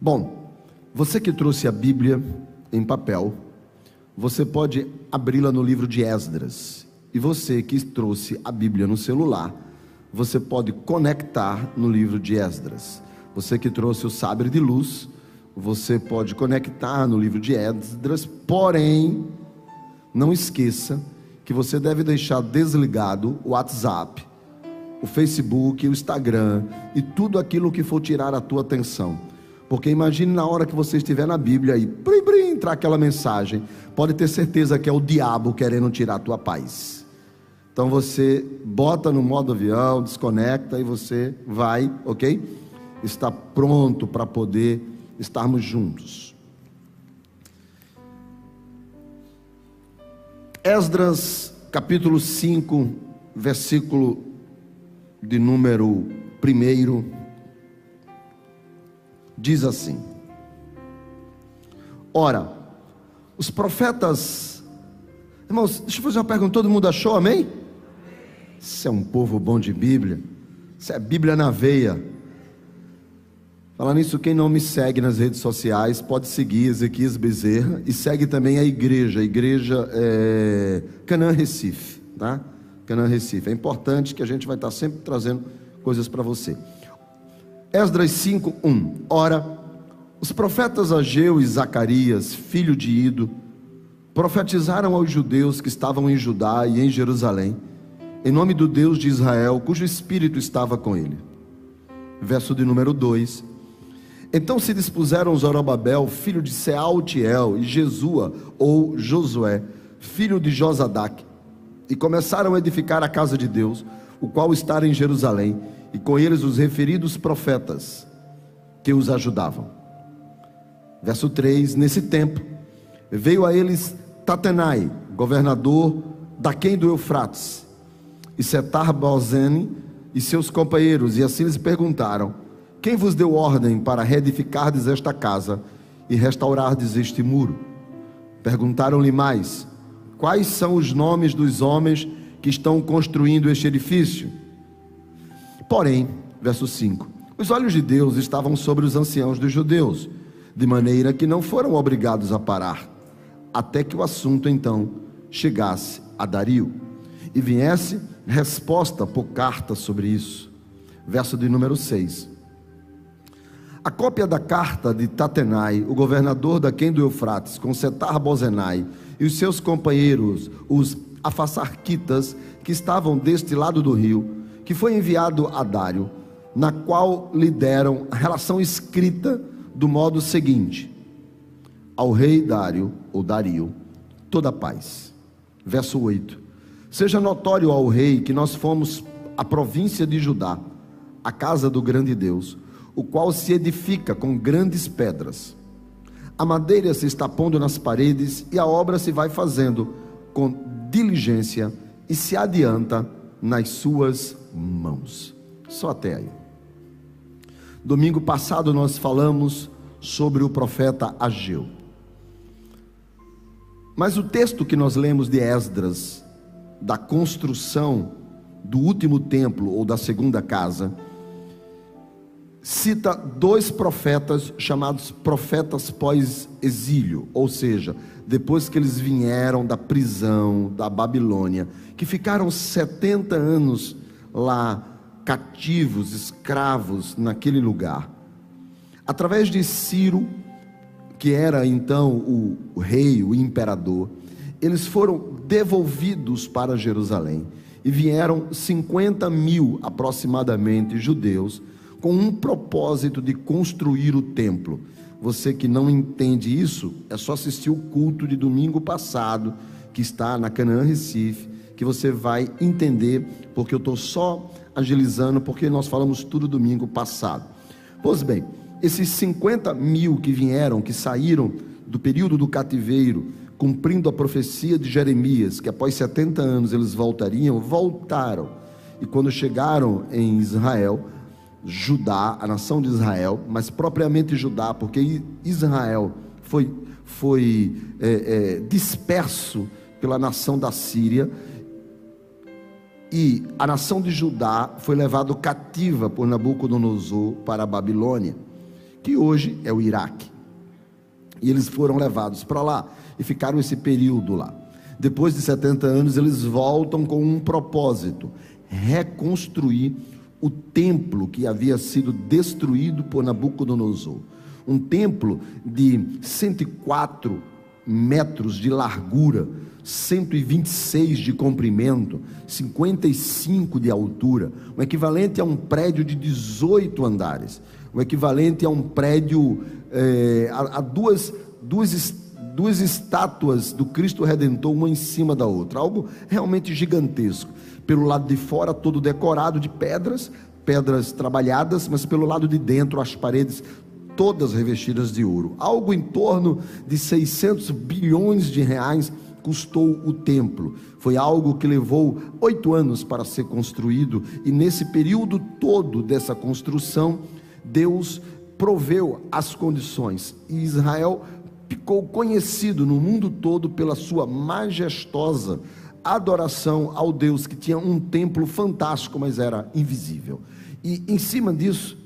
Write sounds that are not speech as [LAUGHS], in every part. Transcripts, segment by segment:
Bom, você que trouxe a Bíblia em papel, você pode abri-la no livro de Esdras. E você que trouxe a Bíblia no celular, você pode conectar no livro de Esdras. Você que trouxe o sabre de luz, você pode conectar no livro de Esdras, porém, não esqueça que você deve deixar desligado o WhatsApp, o Facebook, o Instagram e tudo aquilo que for tirar a tua atenção. Porque imagine na hora que você estiver na Bíblia e brim, brim, entrar aquela mensagem, pode ter certeza que é o diabo querendo tirar a tua paz. Então você bota no modo avião, desconecta e você vai, ok? Está pronto para poder estarmos juntos. Esdras, capítulo 5, versículo de número 1, diz assim: Ora, os profetas, irmãos, deixa eu fazer uma pergunta: todo mundo achou, amém? Isso é um povo bom de Bíblia, isso é Bíblia na veia. Falando nisso, quem não me segue nas redes sociais pode seguir Ezequias Bezerra e segue também a igreja, a igreja é, Canaã Recife, tá? Canaã Recife. É importante que a gente vai estar sempre trazendo coisas para você. Esdras 5, 1. Ora, os profetas Ageu e Zacarias, filho de Ido, profetizaram aos judeus que estavam em Judá e em Jerusalém, em nome do Deus de Israel, cujo espírito estava com ele. Verso de número 2 então se dispuseram Zorobabel, filho de Sealtiel, e Jesua, ou Josué, filho de Josadac, e começaram a edificar a casa de Deus, o qual está em Jerusalém, e com eles os referidos profetas que os ajudavam. Verso 3: Nesse tempo veio a eles Tatenai, governador daquém do Eufrates, e Setar Bozene e seus companheiros, e assim lhes perguntaram: quem vos deu ordem para reedificardes esta casa e restaurardes este muro? Perguntaram-lhe mais: Quais são os nomes dos homens que estão construindo este edifício? Porém, verso 5: Os olhos de Deus estavam sobre os anciãos dos judeus, de maneira que não foram obrigados a parar, até que o assunto então chegasse a Dario e viesse resposta por carta sobre isso. Verso de número 6. A cópia da carta de Tatenai, o governador da Quem do Eufrates, com Setar Bozenai e os seus companheiros, os afassarquitas, que estavam deste lado do rio, que foi enviado a Dário, na qual lhe deram a relação escrita do modo seguinte: Ao rei Dário, ou Dario, toda paz. Verso 8: Seja notório ao rei que nós fomos a província de Judá, a casa do grande Deus o qual se edifica com grandes pedras. A madeira se está pondo nas paredes e a obra se vai fazendo com diligência e se adianta nas suas mãos. Só até aí. Domingo passado nós falamos sobre o profeta Ageu. Mas o texto que nós lemos de Esdras, da construção do último templo ou da segunda casa, cita dois profetas chamados profetas pós-exílio, ou seja, depois que eles vieram da prisão da Babilônia, que ficaram 70 anos lá cativos, escravos naquele lugar. Através de Ciro, que era então o, o rei, o imperador, eles foram devolvidos para Jerusalém e vieram 50 mil aproximadamente judeus com um propósito de construir o templo. Você que não entende isso, é só assistir o culto de domingo passado, que está na Canaã Recife, que você vai entender, porque eu estou só agilizando, porque nós falamos tudo domingo passado. Pois bem, esses 50 mil que vieram, que saíram do período do cativeiro, cumprindo a profecia de Jeremias, que após 70 anos eles voltariam, voltaram. E quando chegaram em Israel, Judá, a nação de Israel, mas propriamente Judá, porque Israel foi, foi é, é, disperso pela nação da Síria e a nação de Judá foi levada cativa por Nabucodonosor para a Babilônia, que hoje é o Iraque. E eles foram levados para lá e ficaram esse período lá. Depois de 70 anos, eles voltam com um propósito: reconstruir o templo que havia sido destruído por Nabucodonosor. Um templo de 104 metros de largura, 126 de comprimento, 55 de altura, o equivalente a um prédio de 18 andares, o equivalente a um prédio, é, a, a duas, duas, duas estátuas do Cristo Redentor, uma em cima da outra, algo realmente gigantesco. Pelo lado de fora, todo decorado de pedras, pedras trabalhadas, mas pelo lado de dentro, as paredes todas revestidas de ouro. Algo em torno de 600 bilhões de reais custou o templo. Foi algo que levou oito anos para ser construído, e nesse período todo dessa construção, Deus proveu as condições, e Israel ficou conhecido no mundo todo pela sua majestosa adoração ao Deus que tinha um templo fantástico, mas era invisível. E em cima disso,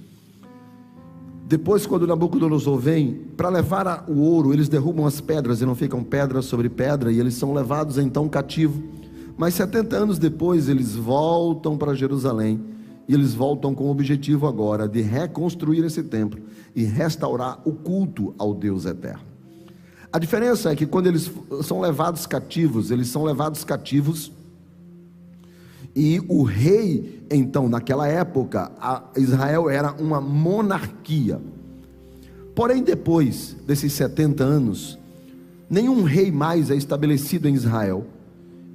depois, quando Nabucodonosor vem, para levar o ouro, eles derrubam as pedras e não ficam pedra sobre pedra, e eles são levados então cativo. Mas 70 anos depois, eles voltam para Jerusalém, e eles voltam com o objetivo agora de reconstruir esse templo e restaurar o culto ao Deus eterno. A diferença é que quando eles são levados cativos, eles são levados cativos e o rei, então, naquela época, Israel era uma monarquia. Porém, depois desses 70 anos, nenhum rei mais é estabelecido em Israel.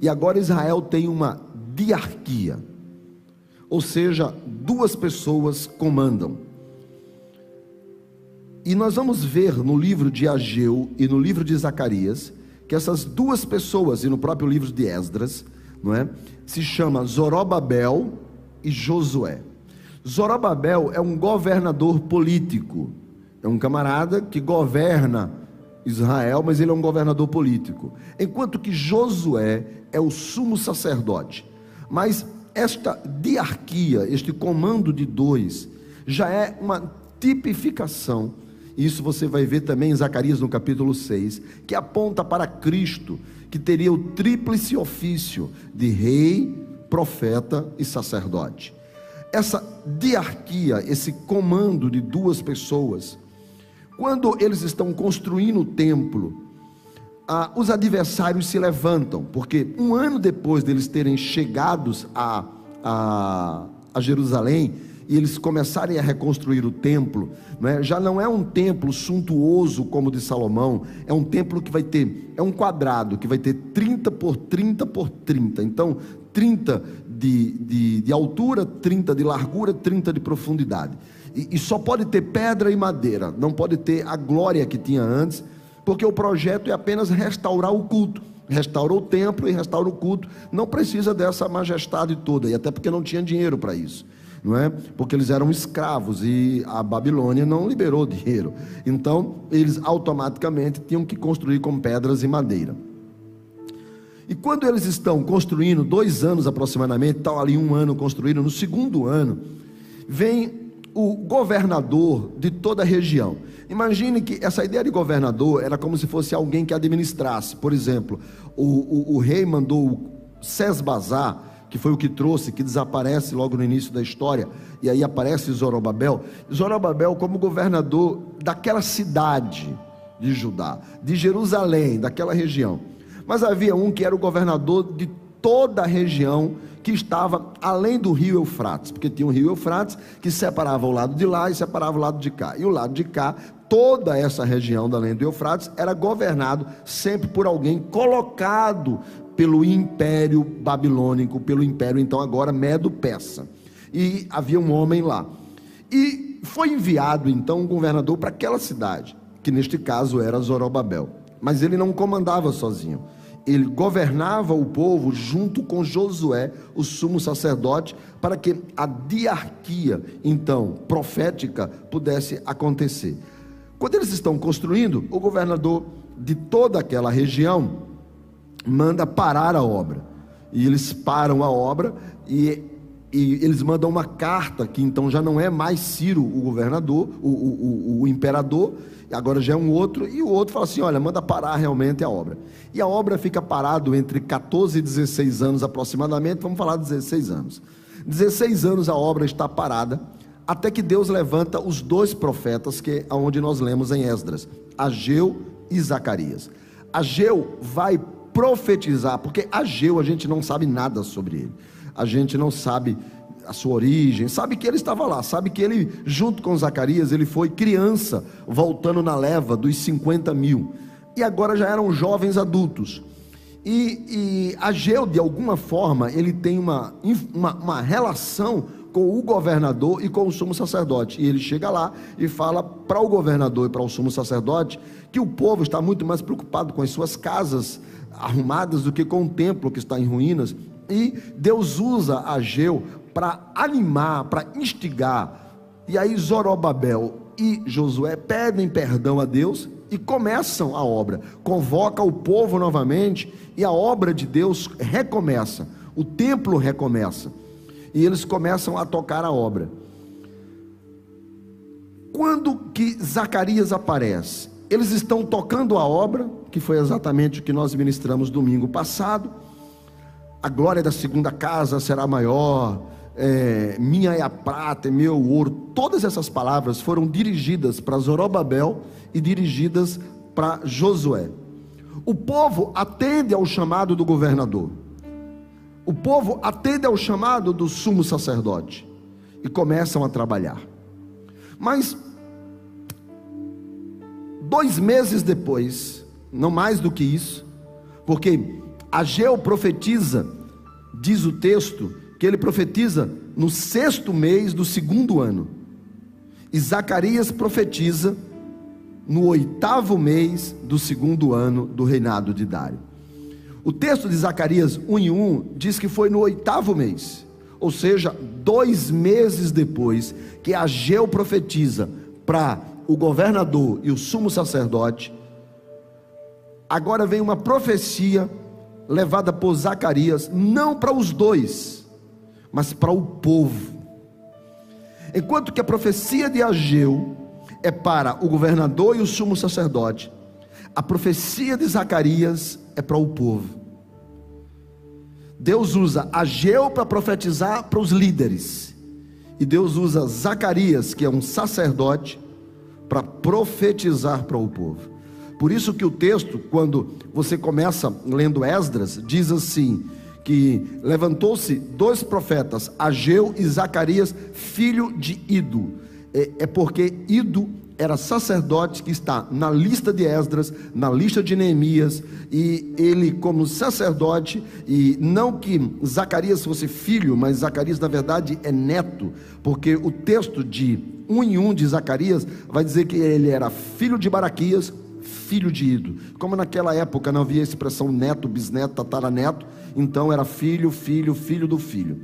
E agora Israel tem uma diarquia. Ou seja, duas pessoas comandam. E nós vamos ver no livro de Ageu e no livro de Zacarias que essas duas pessoas, e no próprio livro de Esdras, não é? Se chama Zorobabel e Josué. Zorobabel é um governador político, é um camarada que governa Israel, mas ele é um governador político. Enquanto que Josué é o sumo sacerdote. Mas esta diarquia, este comando de dois, já é uma tipificação. Isso você vai ver também em Zacarias no capítulo 6, que aponta para Cristo, que teria o tríplice ofício de rei, profeta e sacerdote. Essa diarquia, esse comando de duas pessoas, quando eles estão construindo o templo, ah, os adversários se levantam, porque um ano depois deles terem chegados a, a, a Jerusalém, e eles começarem a reconstruir o templo, não é? já não é um templo suntuoso como o de Salomão, é um templo que vai ter, é um quadrado que vai ter 30 por 30 por 30, então 30 de, de, de altura, 30 de largura, 30 de profundidade, e, e só pode ter pedra e madeira, não pode ter a glória que tinha antes, porque o projeto é apenas restaurar o culto. Restaura o templo e restaura o culto, não precisa dessa majestade toda, e até porque não tinha dinheiro para isso não é? Porque eles eram escravos e a Babilônia não liberou dinheiro. Então, eles automaticamente tinham que construir com pedras e madeira. E quando eles estão construindo, dois anos aproximadamente, estão ali um ano construindo, no segundo ano, vem o governador de toda a região. Imagine que essa ideia de governador era como se fosse alguém que administrasse. Por exemplo, o, o, o rei mandou o Sesbazar que foi o que trouxe, que desaparece logo no início da história, e aí aparece Zorobabel. Zorobabel como governador daquela cidade de Judá, de Jerusalém, daquela região. Mas havia um que era o governador de toda a região que estava além do rio Eufrates, porque tinha o rio Eufrates que separava o lado de lá e separava o lado de cá. E o lado de cá, toda essa região da além do Eufrates era governado sempre por alguém colocado pelo império babilônico, pelo império então agora medo-persa. E havia um homem lá. E foi enviado então um governador para aquela cidade, que neste caso era Zorobabel. Mas ele não comandava sozinho. Ele governava o povo junto com Josué, o sumo sacerdote, para que a diarquia, então, profética, pudesse acontecer. Quando eles estão construindo, o governador de toda aquela região manda parar a obra. E eles param a obra e e eles mandam uma carta que então já não é mais Ciro o governador, o, o, o, o imperador, agora já é um outro, e o outro fala assim: olha, manda parar realmente a obra. E a obra fica parado entre 14 e 16 anos aproximadamente, vamos falar 16 anos. 16 anos a obra está parada, até que Deus levanta os dois profetas, que é onde nós lemos em Esdras, Ageu e Zacarias. Ageu vai profetizar, porque Ageu a gente não sabe nada sobre ele a gente não sabe a sua origem, sabe que ele estava lá, sabe que ele, junto com Zacarias, ele foi criança, voltando na leva dos 50 mil, e agora já eram jovens adultos. E, e Ageu, de alguma forma, ele tem uma, uma, uma relação com o governador e com o sumo sacerdote. E ele chega lá e fala para o governador e para o sumo sacerdote que o povo está muito mais preocupado com as suas casas arrumadas do que com o templo que está em ruínas e Deus usa Ageu para animar, para instigar. E aí Zorobabel e Josué pedem perdão a Deus e começam a obra. Convoca o povo novamente e a obra de Deus recomeça. O templo recomeça. E eles começam a tocar a obra. Quando que Zacarias aparece? Eles estão tocando a obra, que foi exatamente o que nós ministramos domingo passado a glória da segunda casa será maior, é, minha é a prata, é meu ouro. Todas essas palavras foram dirigidas para Zorobabel e dirigidas para Josué. O povo atende ao chamado do governador. O povo atende ao chamado do sumo sacerdote e começam a trabalhar. Mas dois meses depois, não mais do que isso, porque Ageu profetiza, diz o texto, que ele profetiza no sexto mês do segundo ano. E Zacarias profetiza no oitavo mês do segundo ano do reinado de Dário. O texto de Zacarias 1 em 1 diz que foi no oitavo mês, ou seja, dois meses depois que Ageu profetiza para o governador e o sumo sacerdote. Agora vem uma profecia levada por Zacarias, não para os dois, mas para o povo. Enquanto que a profecia de Ageu é para o governador e o sumo sacerdote, a profecia de Zacarias é para o povo. Deus usa Ageu para profetizar para os líderes, e Deus usa Zacarias, que é um sacerdote, para profetizar para o povo. Por isso que o texto, quando você começa lendo Esdras, diz assim: que levantou-se dois profetas, Ageu e Zacarias, filho de Ido. É, é porque Ido era sacerdote que está na lista de Esdras, na lista de Neemias, e ele, como sacerdote, e não que Zacarias fosse filho, mas Zacarias na verdade é neto, porque o texto de um em um de Zacarias vai dizer que ele era filho de Baraquias, filho de Ido. Como naquela época não havia expressão neto, bisneto, tataraneto, então era filho, filho, filho do filho.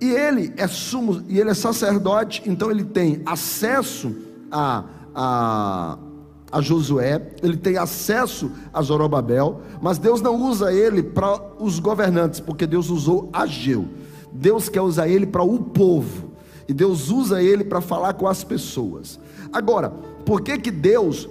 E ele é sumo, e ele é sacerdote, então ele tem acesso a, a, a Josué, ele tem acesso a Zorobabel, mas Deus não usa ele para os governantes, porque Deus usou Ageu. Deus quer usar ele para o povo. E Deus usa ele para falar com as pessoas. Agora, por que que Deus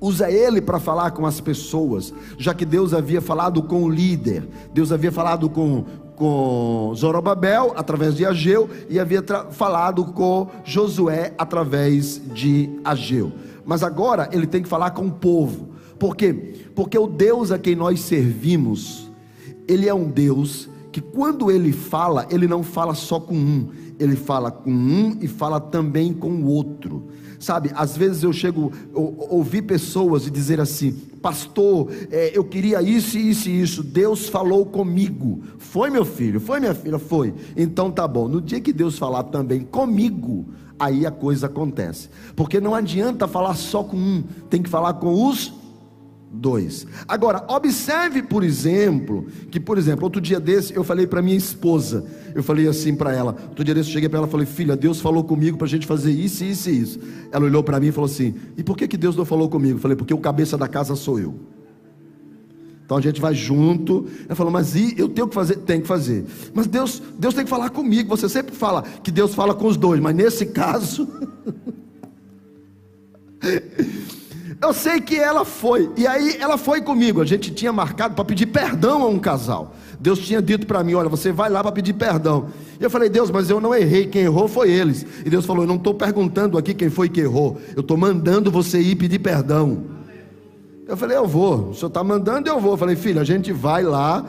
usa ele para falar com as pessoas, já que Deus havia falado com o líder, Deus havia falado com, com Zorobabel através de Ageu e havia falado com Josué através de Ageu. Mas agora ele tem que falar com o povo. Por quê? Porque o Deus a quem nós servimos, ele é um Deus que quando ele fala, ele não fala só com um, ele fala com um e fala também com o outro. Sabe, às vezes eu chego, eu, ouvi pessoas dizer assim: Pastor, é, eu queria isso, isso e isso. Deus falou comigo. Foi meu filho, foi minha filha, foi. Então tá bom. No dia que Deus falar também comigo, aí a coisa acontece. Porque não adianta falar só com um, tem que falar com os dois. Agora, observe, por exemplo, que, por exemplo, outro dia desse eu falei para minha esposa, eu falei assim para ela, outro dia desse eu cheguei para ela e falei, filha, Deus falou comigo para a gente fazer isso, isso e isso. Ela olhou para mim e falou assim, e por que, que Deus não falou comigo? Eu falei, porque o cabeça da casa sou eu. Então a gente vai junto. Ele falou, mas e eu tenho que fazer? Tem que fazer. Mas Deus, Deus tem que falar comigo. Você sempre fala que Deus fala com os dois, mas nesse caso. [LAUGHS] eu sei que ela foi. E aí ela foi comigo. A gente tinha marcado para pedir perdão a um casal. Deus tinha dito para mim: olha, você vai lá para pedir perdão. E eu falei, Deus, mas eu não errei, quem errou foi eles. E Deus falou: eu não estou perguntando aqui quem foi que errou, eu estou mandando você ir pedir perdão. Eu falei, eu vou. O senhor está mandando, eu vou. Eu falei, filho, a gente vai lá,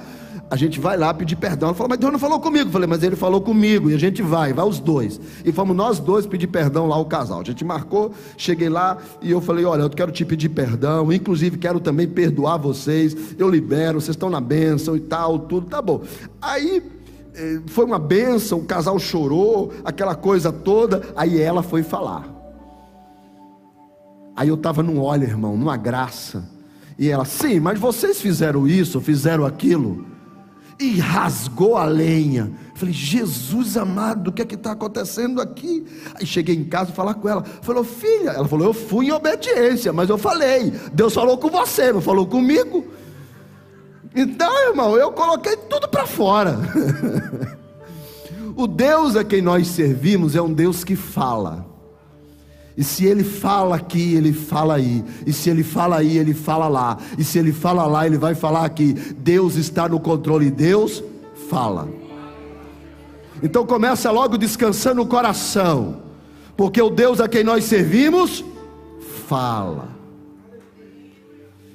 a gente vai lá pedir perdão. Ela falou, mas Deus não falou comigo. Eu falei, mas ele falou comigo, e a gente vai, vai os dois. E fomos nós dois pedir perdão lá, o casal. A gente marcou, cheguei lá e eu falei, olha, eu quero te pedir perdão, inclusive quero também perdoar vocês. Eu libero, vocês estão na bênção e tal, tudo, tá bom. Aí eh, foi uma bênção, o casal chorou, aquela coisa toda. Aí ela foi falar. Aí eu estava num óleo, irmão, numa graça. E ela, sim, mas vocês fizeram isso, fizeram aquilo. E rasgou a lenha. Falei, Jesus amado, o que é que está acontecendo aqui? Aí cheguei em casa falar com ela. Falou, filha, ela falou, eu fui em obediência, mas eu falei, Deus falou com você, não falou comigo. Então, irmão, eu coloquei tudo para fora. [LAUGHS] o Deus a quem nós servimos é um Deus que fala. E se ele fala aqui, ele fala aí. E se ele fala aí, ele fala lá. E se ele fala lá, ele vai falar aqui. Deus está no controle. Deus fala. Então começa logo descansando o coração. Porque o Deus a quem nós servimos fala.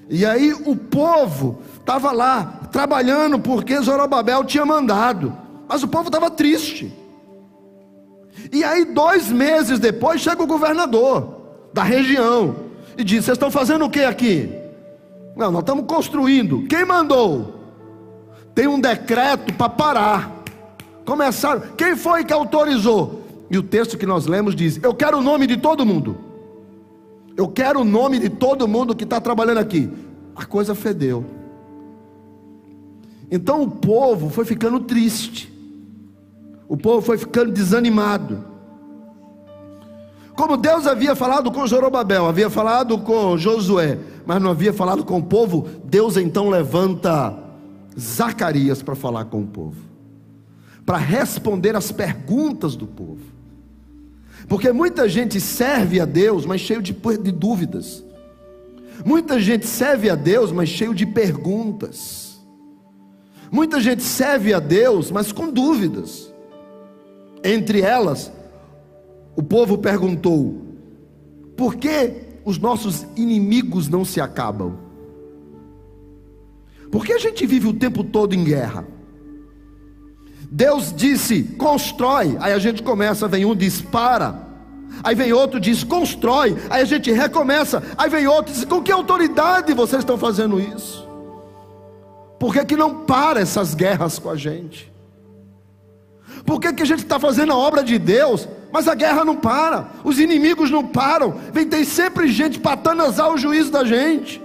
E aí o povo estava lá trabalhando porque Zorobabel tinha mandado. Mas o povo estava triste. E aí, dois meses depois, chega o governador da região e diz: Vocês estão fazendo o que aqui? Não, nós estamos construindo. Quem mandou? Tem um decreto para parar. Começaram. Quem foi que autorizou? E o texto que nós lemos diz: Eu quero o nome de todo mundo. Eu quero o nome de todo mundo que está trabalhando aqui. A coisa fedeu. Então o povo foi ficando triste. O povo foi ficando desanimado. Como Deus havia falado com Zorobabel, havia falado com Josué, mas não havia falado com o povo, Deus então levanta Zacarias para falar com o povo, para responder as perguntas do povo. Porque muita gente serve a Deus, mas cheio de, de dúvidas. Muita gente serve a Deus, mas cheio de perguntas. Muita gente serve a Deus, mas com dúvidas. Entre elas, o povo perguntou: por que os nossos inimigos não se acabam? Por que a gente vive o tempo todo em guerra? Deus disse: constrói. Aí a gente começa, vem um diz para. Aí vem outro diz constrói. Aí a gente recomeça. Aí vem outro diz com que autoridade vocês estão fazendo isso? Por que, que não para essas guerras com a gente? Por que, que a gente está fazendo a obra de Deus, mas a guerra não para, os inimigos não param, vem tem sempre gente para tanazar o juízo da gente.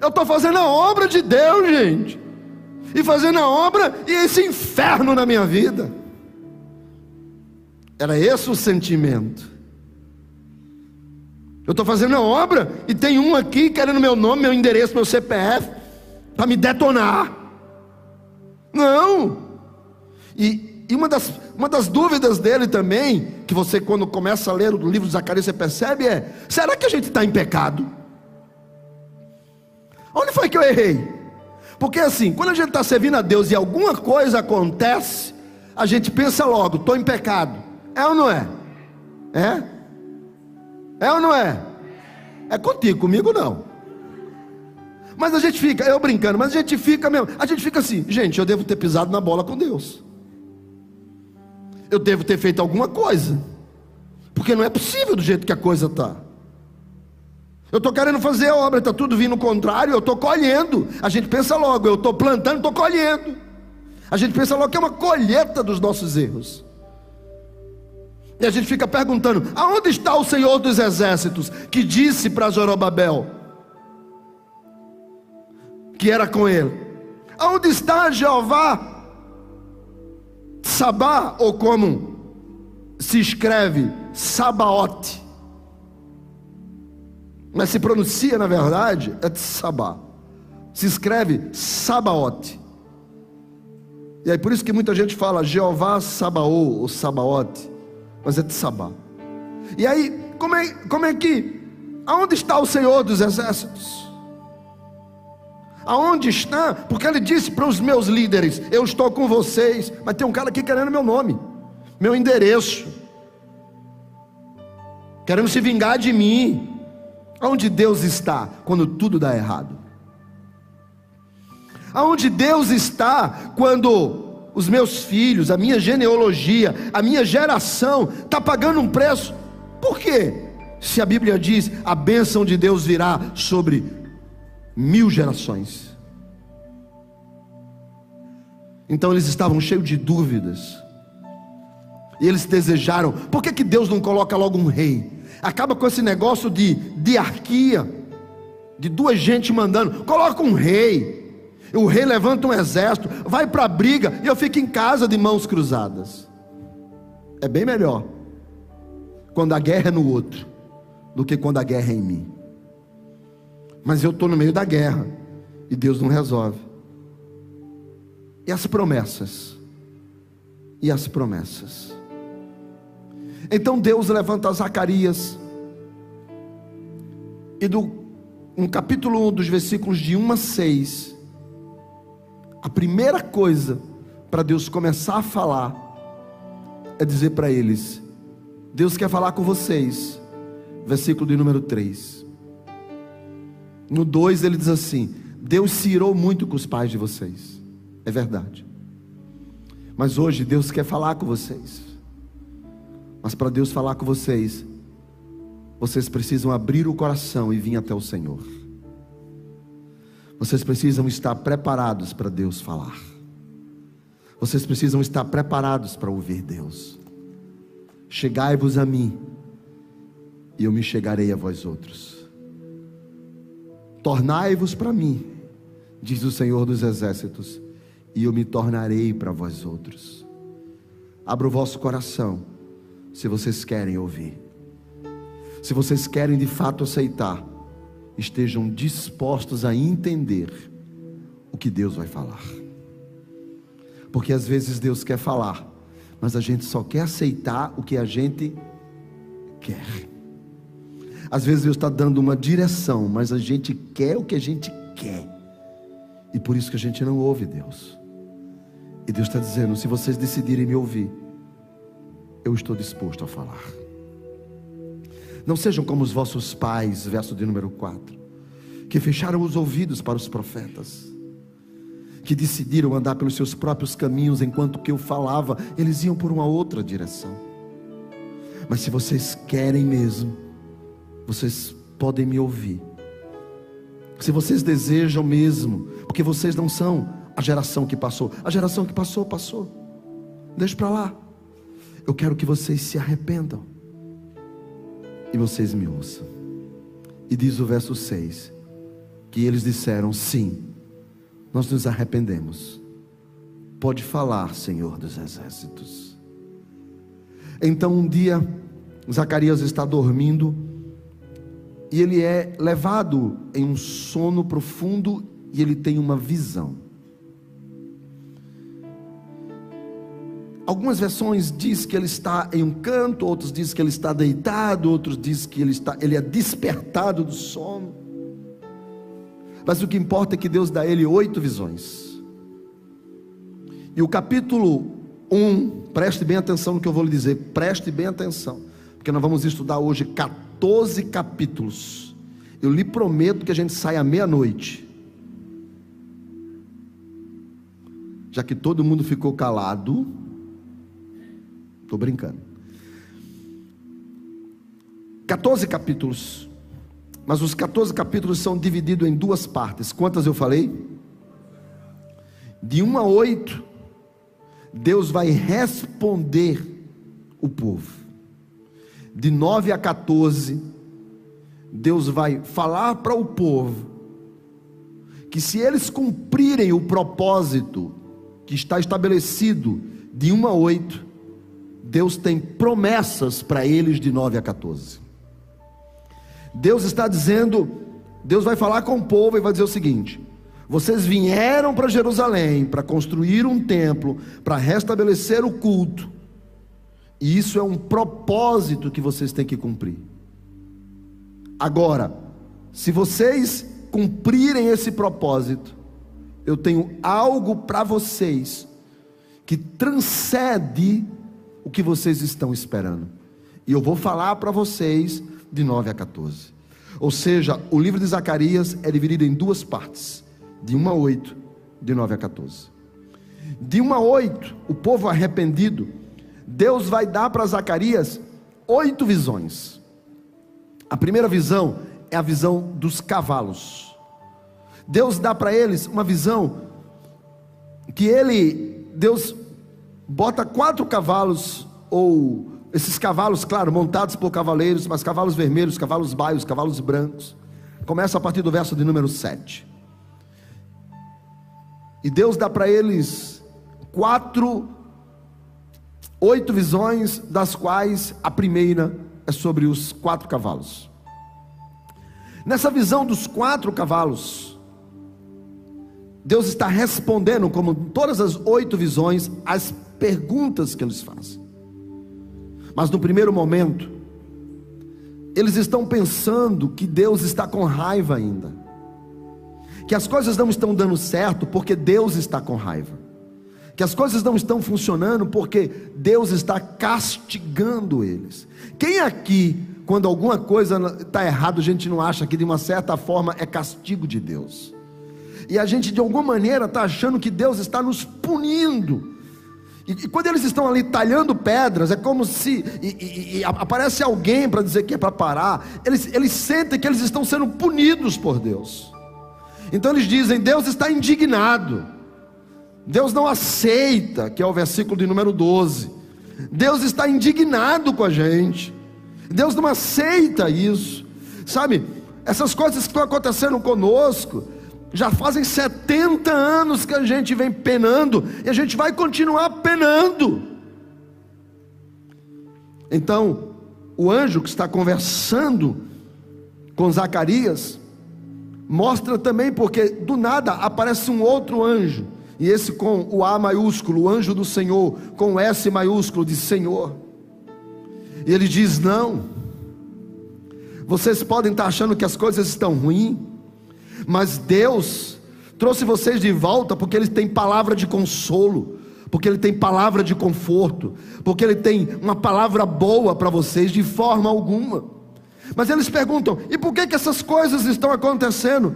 Eu estou fazendo a obra de Deus, gente, e fazendo a obra e esse inferno na minha vida. Era esse o sentimento. Eu estou fazendo a obra e tem um aqui querendo meu nome, meu endereço, meu CPF, para me detonar. Não. E, e uma, das, uma das dúvidas dele também, que você, quando começa a ler o livro de Zacarias, você percebe é: será que a gente está em pecado? Onde foi que eu errei? Porque assim, quando a gente está servindo a Deus e alguma coisa acontece, a gente pensa logo: estou em pecado. É ou não é? É? É ou não é? É contigo, comigo não. Mas a gente fica, eu brincando, mas a gente fica mesmo, a gente fica assim, gente, eu devo ter pisado na bola com Deus eu devo ter feito alguma coisa, porque não é possível do jeito que a coisa está. Eu estou querendo fazer a obra, está tudo vindo contrário, eu estou colhendo. A gente pensa logo, eu estou plantando, estou colhendo. A gente pensa logo que é uma colheita dos nossos erros. E a gente fica perguntando: aonde está o Senhor dos Exércitos que disse para Zorobabel que era com ele? Aonde está Jeová Sabá, ou como se escreve, Sabaote. Mas se pronuncia, na verdade, é Sabá. se escreve Sabaote. E aí por isso que muita gente fala Jeová Sabaô ou Sabaote, mas é Sabá. E aí, como é, como é que, aonde está o Senhor dos Exércitos? Aonde está? Porque ele disse para os meus líderes: Eu estou com vocês, mas tem um cara aqui querendo meu nome, meu endereço, querendo se vingar de mim. Aonde Deus está quando tudo dá errado? Aonde Deus está quando os meus filhos, a minha genealogia, a minha geração está pagando um preço? Por quê? Se a Bíblia diz a bênção de Deus virá sobre mil gerações. Então eles estavam cheios de dúvidas. E eles desejaram, por que, que Deus não coloca logo um rei? Acaba com esse negócio de diarquia, de duas gente mandando, coloca um rei o rei levanta um exército, vai para a briga e eu fico em casa de mãos cruzadas. É bem melhor quando a guerra é no outro do que quando a guerra é em mim. Mas eu estou no meio da guerra e Deus não resolve. E as promessas? E as promessas? Então Deus levanta Zacarias e do um capítulo 1 dos versículos de 1 a 6 a primeira coisa para Deus começar a falar é dizer para eles: Deus quer falar com vocês. Versículo de número 3. No 2 ele diz assim: Deus se irou muito com os pais de vocês. É verdade. Mas hoje Deus quer falar com vocês. Mas para Deus falar com vocês, vocês precisam abrir o coração e vir até o Senhor. Vocês precisam estar preparados para Deus falar. Vocês precisam estar preparados para ouvir Deus. Chegai-vos a mim, e eu me chegarei a vós outros. Tornai-vos para mim, diz o Senhor dos Exércitos, e eu me tornarei para vós outros. Abra o vosso coração, se vocês querem ouvir. Se vocês querem de fato aceitar estejam dispostos a entender o que Deus vai falar. Porque às vezes Deus quer falar, mas a gente só quer aceitar o que a gente quer. Às vezes Deus está dando uma direção, mas a gente quer o que a gente quer. E por isso que a gente não ouve Deus. E Deus está dizendo: se vocês decidirem me ouvir, eu estou disposto a falar. Não sejam como os vossos pais, verso de número 4, que fecharam os ouvidos para os profetas, que decidiram andar pelos seus próprios caminhos, enquanto que eu falava, eles iam por uma outra direção. Mas se vocês querem mesmo, vocês podem me ouvir. Se vocês desejam mesmo, porque vocês não são a geração que passou, a geração que passou, passou. Deixa para lá. Eu quero que vocês se arrependam e vocês me ouçam. E diz o verso 6: que eles disseram: Sim, nós nos arrependemos. Pode falar, Senhor dos Exércitos. Então um dia, Zacarias está dormindo e ele é levado em um sono profundo e ele tem uma visão. Algumas versões diz que ele está em um canto, outros diz que ele está deitado, outros diz que ele está, ele é despertado do sono. Mas o que importa é que Deus dá a ele oito visões. E o capítulo 1, preste bem atenção no que eu vou lhe dizer, preste bem atenção, porque nós vamos estudar hoje 14 capítulos. Eu lhe prometo que a gente sai à meia-noite. Já que todo mundo ficou calado, Estou brincando. 14 capítulos. Mas os 14 capítulos são divididos em duas partes. Quantas eu falei? De 1 a 8, Deus vai responder o povo. De 9 a 14, Deus vai falar para o povo que se eles cumprirem o propósito que está estabelecido de 1 a 8, Deus tem promessas para eles de 9 a 14. Deus está dizendo, Deus vai falar com o povo e vai dizer o seguinte: Vocês vieram para Jerusalém para construir um templo, para restabelecer o culto. E isso é um propósito que vocês têm que cumprir. Agora, se vocês cumprirem esse propósito, eu tenho algo para vocês que transcende o que vocês estão esperando. E eu vou falar para vocês de 9 a 14. Ou seja, o livro de Zacarias é dividido em duas partes, de 1 a 8, de 9 a 14. De 1 a 8, o povo arrependido, Deus vai dar para Zacarias oito visões. A primeira visão é a visão dos cavalos. Deus dá para eles uma visão que ele, Deus bota quatro cavalos ou esses cavalos, claro, montados por cavaleiros, mas cavalos vermelhos, cavalos baios, cavalos brancos. Começa a partir do verso de número 7. E Deus dá para eles quatro, oito visões, das quais a primeira é sobre os quatro cavalos. Nessa visão dos quatro cavalos, Deus está respondendo, como todas as oito visões, as perguntas que eles fazem. Mas no primeiro momento, eles estão pensando que Deus está com raiva ainda, que as coisas não estão dando certo porque Deus está com raiva, que as coisas não estão funcionando porque Deus está castigando eles. Quem aqui, quando alguma coisa está errada, a gente não acha que de uma certa forma é castigo de Deus? E a gente de alguma maneira está achando que Deus está nos punindo e, e, quando eles estão ali talhando pedras, é como se e, e, aparece alguém para dizer que é para parar. Eles, eles sentem que eles estão sendo punidos por Deus. Então eles dizem: Deus está indignado. Deus não aceita, que é o versículo de número 12. Deus está indignado com a gente. Deus não aceita isso. Sabe, essas coisas que estão acontecendo conosco, já fazem 70 anos que a gente vem penando e a gente vai continuar penando. Então, o anjo que está conversando com Zacarias mostra também porque do nada aparece um outro anjo, e esse com o A maiúsculo, o anjo do Senhor, com o S maiúsculo de Senhor. E ele diz: Não, vocês podem estar achando que as coisas estão ruins, mas Deus trouxe vocês de volta porque Ele tem palavra de consolo, porque Ele tem palavra de conforto, porque Ele tem uma palavra boa para vocês de forma alguma. Mas eles perguntam: e por que, que essas coisas estão acontecendo?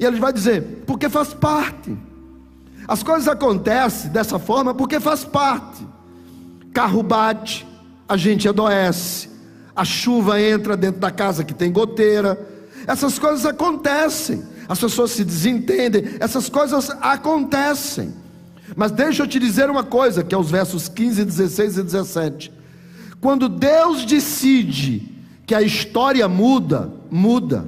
E ele vai dizer: porque faz parte. As coisas acontecem dessa forma porque faz parte. Carro bate, a gente adoece, a chuva entra dentro da casa que tem goteira. Essas coisas acontecem as pessoas se desentendem, essas coisas acontecem. Mas deixa eu te dizer uma coisa, que é os versos 15, 16 e 17. Quando Deus decide que a história muda, muda.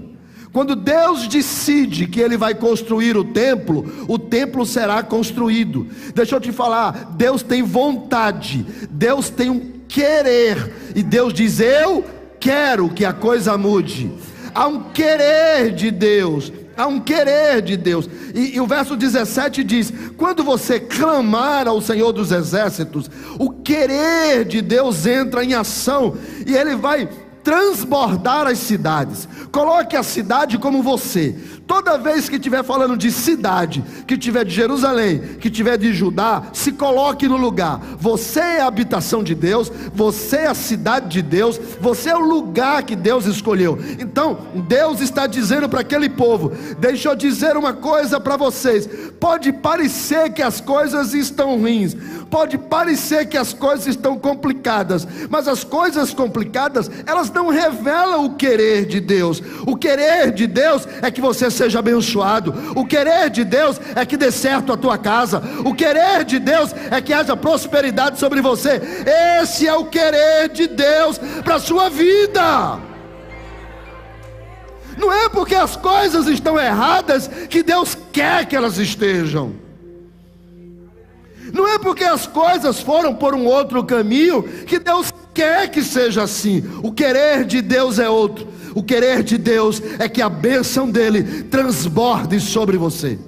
Quando Deus decide que Ele vai construir o templo, o templo será construído. Deixa eu te falar, Deus tem vontade, Deus tem um querer, e Deus diz: Eu quero que a coisa mude. Há um querer de Deus, Há um querer de Deus. E, e, o verso 17 diz: Quando você clamar ao Senhor dos Exércitos, o querer de Deus entra em ação e ele vai transbordar as cidades. Coloque a cidade como você. Toda vez que estiver falando de cidade, que tiver de Jerusalém, que tiver de Judá, se coloque no lugar. Você é a habitação de Deus, você é a cidade de Deus, você é o lugar que Deus escolheu. Então, Deus está dizendo para aquele povo: Deixa eu dizer uma coisa para vocês. Pode parecer que as coisas estão ruins, pode parecer que as coisas estão complicadas, mas as coisas complicadas, elas não revelam o querer de Deus. O querer de Deus é que você seja abençoado. O querer de Deus é que dê certo a tua casa. O querer de Deus é que haja prosperidade sobre você. Esse é o querer de Deus para a sua vida. Não é porque as coisas estão erradas que Deus quer que elas estejam. Não é porque as coisas foram por um outro caminho que Deus quer que seja assim. O querer de Deus é outro. O querer de Deus é que a bênção dele transborde sobre você.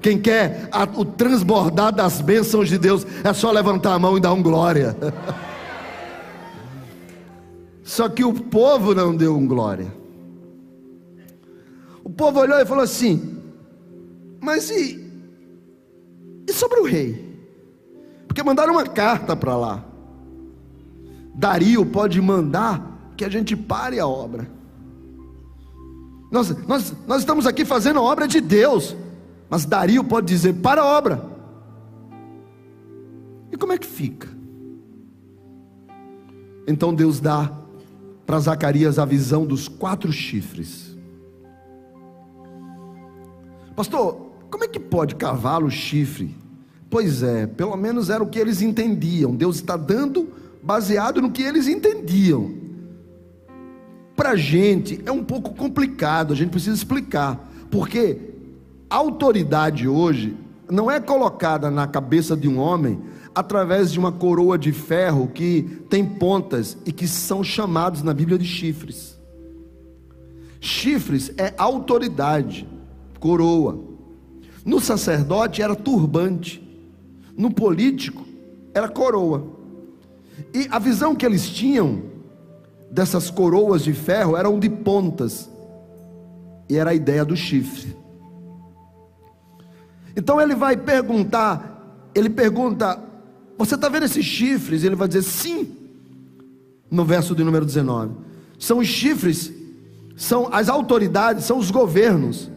Quem quer a, o transbordar das bênçãos de Deus, é só levantar a mão e dar um glória. [LAUGHS] Só que o povo não deu um glória. O povo olhou e falou assim: Mas e, e sobre o rei? Porque mandaram uma carta para lá. Dario pode mandar que a gente pare a obra. Nós, nós, nós estamos aqui fazendo a obra de Deus. Mas Dario pode dizer: para a obra. E como é que fica? Então Deus dá para Zacarias a visão dos quatro chifres. Pastor, como é que pode cavalo chifre? Pois é, pelo menos era o que eles entendiam. Deus está dando baseado no que eles entendiam. Para a gente é um pouco complicado, a gente precisa explicar, porque a autoridade hoje não é colocada na cabeça de um homem através de uma coroa de ferro que tem pontas e que são chamados na Bíblia de chifres. Chifres é autoridade, coroa. No sacerdote era turbante, no político era coroa. E a visão que eles tinham dessas coroas de ferro eram de pontas, e era a ideia do chifre. Então ele vai perguntar, ele pergunta: Você está vendo esses chifres? Ele vai dizer sim, no verso de número 19. São os chifres, são as autoridades, são os governos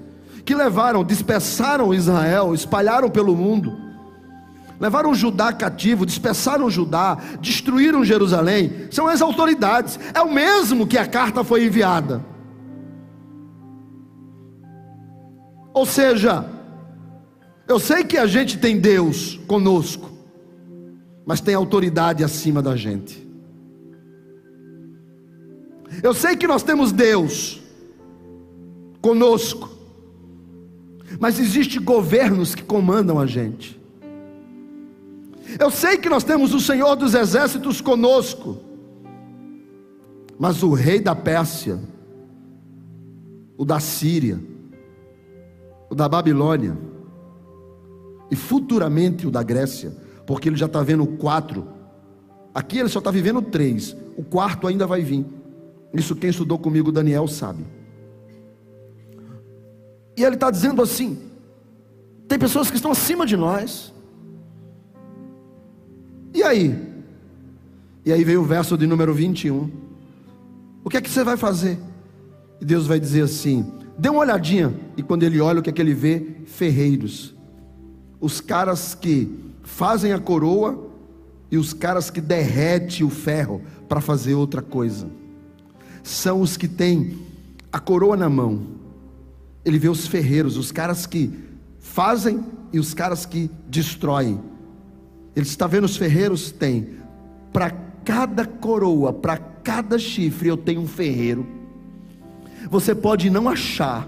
que levaram, dispersaram Israel, espalharam pelo mundo, levaram Judá cativo, dispersaram Judá, destruíram Jerusalém. São as autoridades, é o mesmo que a carta foi enviada. Ou seja, eu sei que a gente tem Deus conosco, mas tem autoridade acima da gente. Eu sei que nós temos Deus conosco, mas existem governos que comandam a gente. Eu sei que nós temos o Senhor dos exércitos conosco, mas o rei da Pérsia, o da Síria, o da Babilônia, e futuramente o da Grécia, porque ele já está vendo quatro. Aqui ele só está vivendo três, o quarto ainda vai vir. Isso quem estudou comigo, Daniel, sabe. E ele está dizendo assim: tem pessoas que estão acima de nós. E aí? E aí veio o verso de número 21. O que é que você vai fazer? E Deus vai dizer assim: dê uma olhadinha. E quando ele olha, o que é que ele vê? Ferreiros os caras que fazem a coroa e os caras que derrete o ferro para fazer outra coisa. São os que têm a coroa na mão. Ele vê os ferreiros, os caras que fazem e os caras que destroem. Ele está vendo os ferreiros? Tem. Para cada coroa, para cada chifre, eu tenho um ferreiro. Você pode não achar,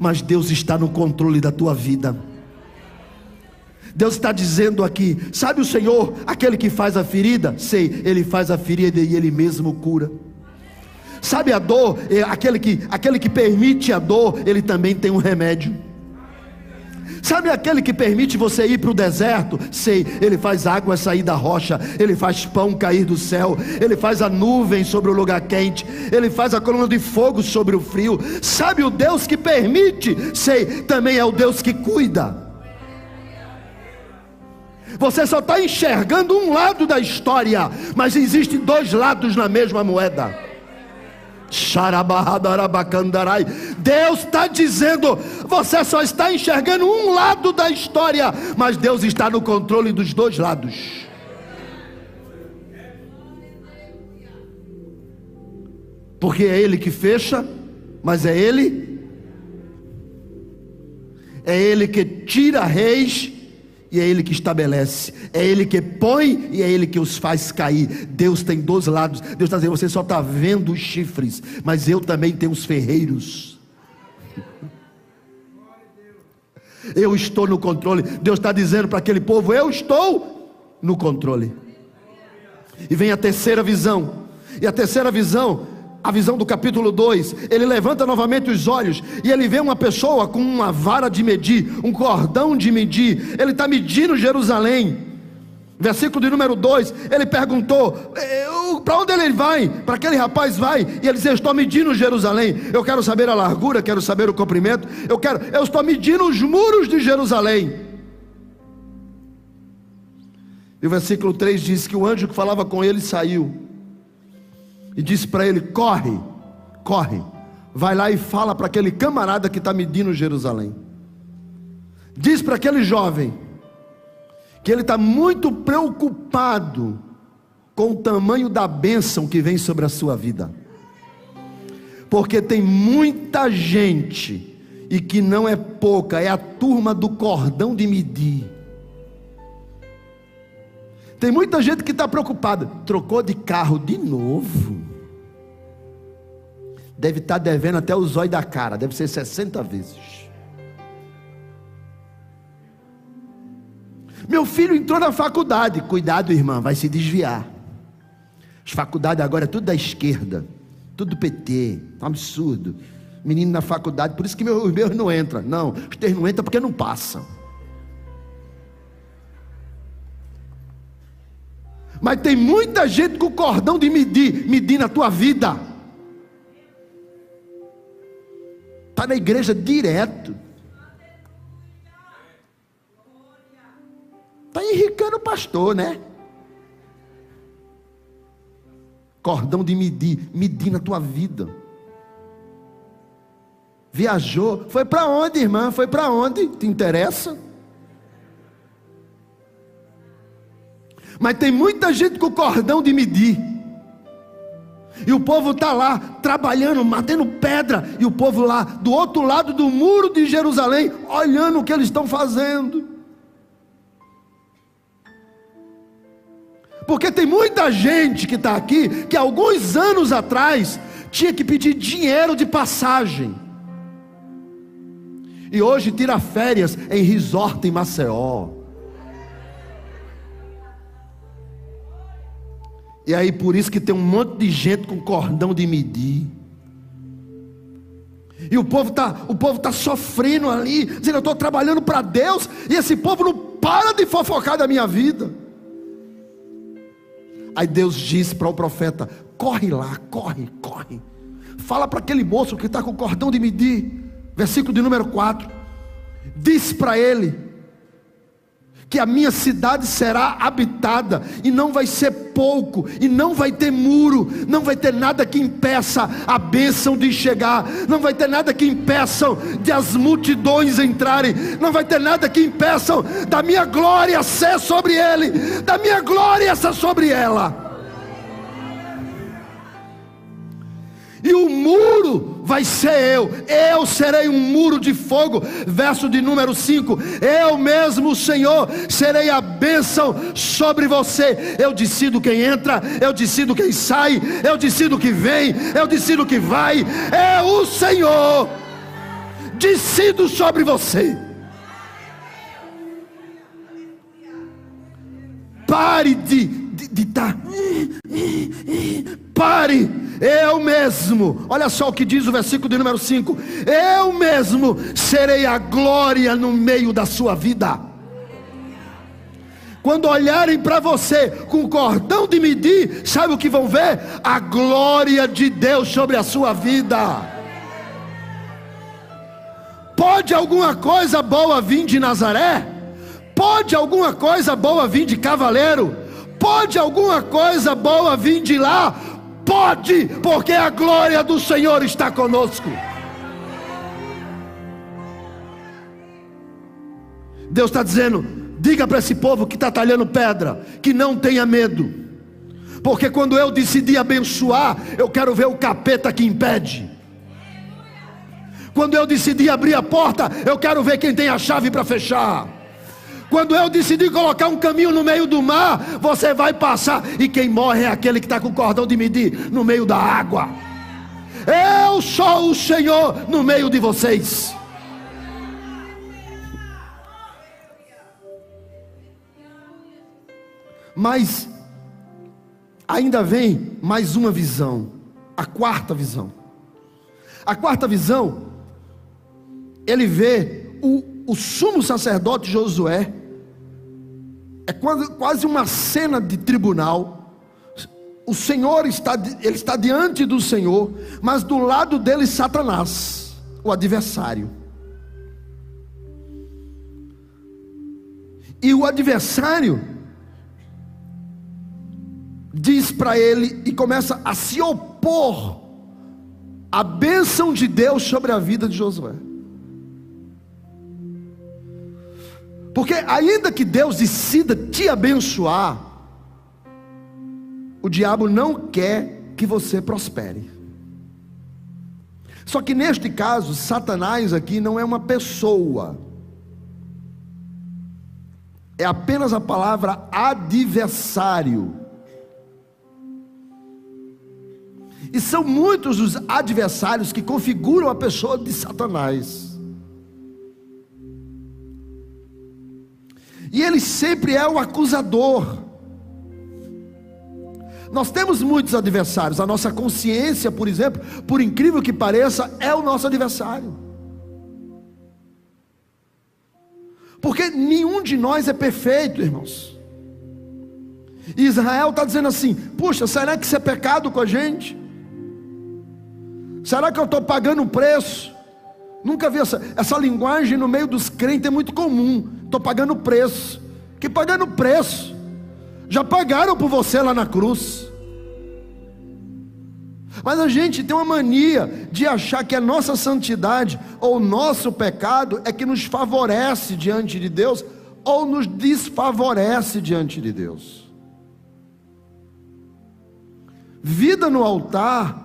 mas Deus está no controle da tua vida. Deus está dizendo aqui: sabe o Senhor, aquele que faz a ferida? Sei, ele faz a ferida e ele mesmo cura. Sabe a dor, é, aquele que, aquele que permite a dor, ele também tem um remédio. Sabe aquele que permite você ir para o deserto? Sei, ele faz água sair da rocha, ele faz pão cair do céu, ele faz a nuvem sobre o lugar quente, ele faz a coluna de fogo sobre o frio. Sabe o Deus que permite? Sei, também é o Deus que cuida. Você só está enxergando um lado da história, mas existem dois lados na mesma moeda. Deus está dizendo: você só está enxergando um lado da história, mas Deus está no controle dos dois lados. Porque é Ele que fecha, mas é Ele, é Ele que tira reis e é Ele que estabelece, é Ele que põe e é Ele que os faz cair. Deus tem dois lados. Deus está dizendo: você só está vendo os chifres, mas eu também tenho os ferreiros. [LAUGHS] Eu estou no controle. Deus está dizendo para aquele povo: eu estou no controle. E vem a terceira visão. E a terceira visão a visão do capítulo 2, ele levanta novamente os olhos e ele vê uma pessoa com uma vara de medir, um cordão de medir, ele está medindo Jerusalém. Versículo de número 2, ele perguntou: para onde ele vai? Para aquele rapaz vai? E ele disse: Eu estou medindo Jerusalém. Eu quero saber a largura, quero saber o comprimento. Eu quero, eu estou medindo os muros de Jerusalém. E o versículo 3 diz que o anjo que falava com ele saiu e disse para ele: Corre, corre, vai lá e fala para aquele camarada que está medindo Jerusalém. Diz para aquele jovem que ele está muito preocupado com o tamanho da bênção que vem sobre a sua vida, porque tem muita gente, e que não é pouca, é a turma do cordão de medir tem muita gente que está preocupada. Trocou de carro de novo. Deve estar tá devendo até o zóio da cara. Deve ser 60 vezes. Meu filho entrou na faculdade. Cuidado, irmã, vai se desviar. As faculdades agora é tudo da esquerda. Tudo PT. Um absurdo. Menino na faculdade. Por isso que os meus não entram. Não, os teus não entram porque não passam. Mas tem muita gente com cordão de medir, medir na tua vida. Está na igreja direto. Está enricando o pastor, né? Cordão de medir, medir na tua vida. Viajou, foi para onde, irmã? Foi para onde? Te interessa? Mas tem muita gente com cordão de medir. E o povo está lá trabalhando, matando pedra. E o povo lá do outro lado do muro de Jerusalém, olhando o que eles estão fazendo. Porque tem muita gente que está aqui que alguns anos atrás tinha que pedir dinheiro de passagem. E hoje tira férias em resort em Maceió. E aí por isso que tem um monte de gente com cordão de medir. E o povo está o povo tá sofrendo ali, dizendo eu estou trabalhando para Deus, e esse povo não para de fofocar da minha vida. Aí Deus disse para o profeta: corre lá, corre, corre. Fala para aquele moço que está com o cordão de medir. Versículo de número 4. Diz para ele: que a minha cidade será habitada, e não vai ser pouco, e não vai ter muro, não vai ter nada que impeça a bênção de chegar, não vai ter nada que impeçam de as multidões entrarem, não vai ter nada que impeçam da minha glória ser sobre ele, da minha glória ser sobre ela. e o muro vai ser eu, eu serei um muro de fogo. Verso de número 5: Eu mesmo, Senhor, serei a bênção sobre você. Eu decido quem entra, eu decido quem sai, eu decido que vem, eu decido que vai. É o Senhor, decido sobre você. Pare de de estar. Pare, eu mesmo, olha só o que diz o versículo de número 5: Eu mesmo serei a glória no meio da sua vida. Quando olharem para você com cordão de medir, sabe o que vão ver? A glória de Deus sobre a sua vida. Pode alguma coisa boa vir de Nazaré? Pode alguma coisa boa vir de Cavaleiro? Pode alguma coisa boa vir de lá? Pode, porque a glória do Senhor está conosco. Deus está dizendo: diga para esse povo que está talhando pedra, que não tenha medo, porque quando eu decidi abençoar, eu quero ver o capeta que impede. Quando eu decidi abrir a porta, eu quero ver quem tem a chave para fechar. Quando eu decidi colocar um caminho no meio do mar, você vai passar, e quem morre é aquele que está com o cordão de medir no meio da água. Eu sou o Senhor no meio de vocês. Mas ainda vem mais uma visão. a quarta visão. A quarta visão, ele vê o, o sumo sacerdote Josué, é quase, uma cena de tribunal. O Senhor está, ele está diante do Senhor, mas do lado dele Satanás, o adversário. E o adversário diz para ele e começa a se opor à bênção de Deus sobre a vida de Josué. Porque ainda que Deus decida te abençoar, o diabo não quer que você prospere. Só que neste caso, Satanás aqui não é uma pessoa, é apenas a palavra adversário. E são muitos os adversários que configuram a pessoa de Satanás. E ele sempre é o acusador. Nós temos muitos adversários. A nossa consciência, por exemplo, por incrível que pareça, é o nosso adversário. Porque nenhum de nós é perfeito, irmãos. E Israel está dizendo assim: puxa, será que isso é pecado com a gente? Será que eu estou pagando o preço? Nunca vi essa, essa linguagem no meio dos crentes, é muito comum. Estou pagando preço. Que pagando preço? Já pagaram por você lá na cruz. Mas a gente tem uma mania de achar que a nossa santidade ou o nosso pecado é que nos favorece diante de Deus ou nos desfavorece diante de Deus. Vida no altar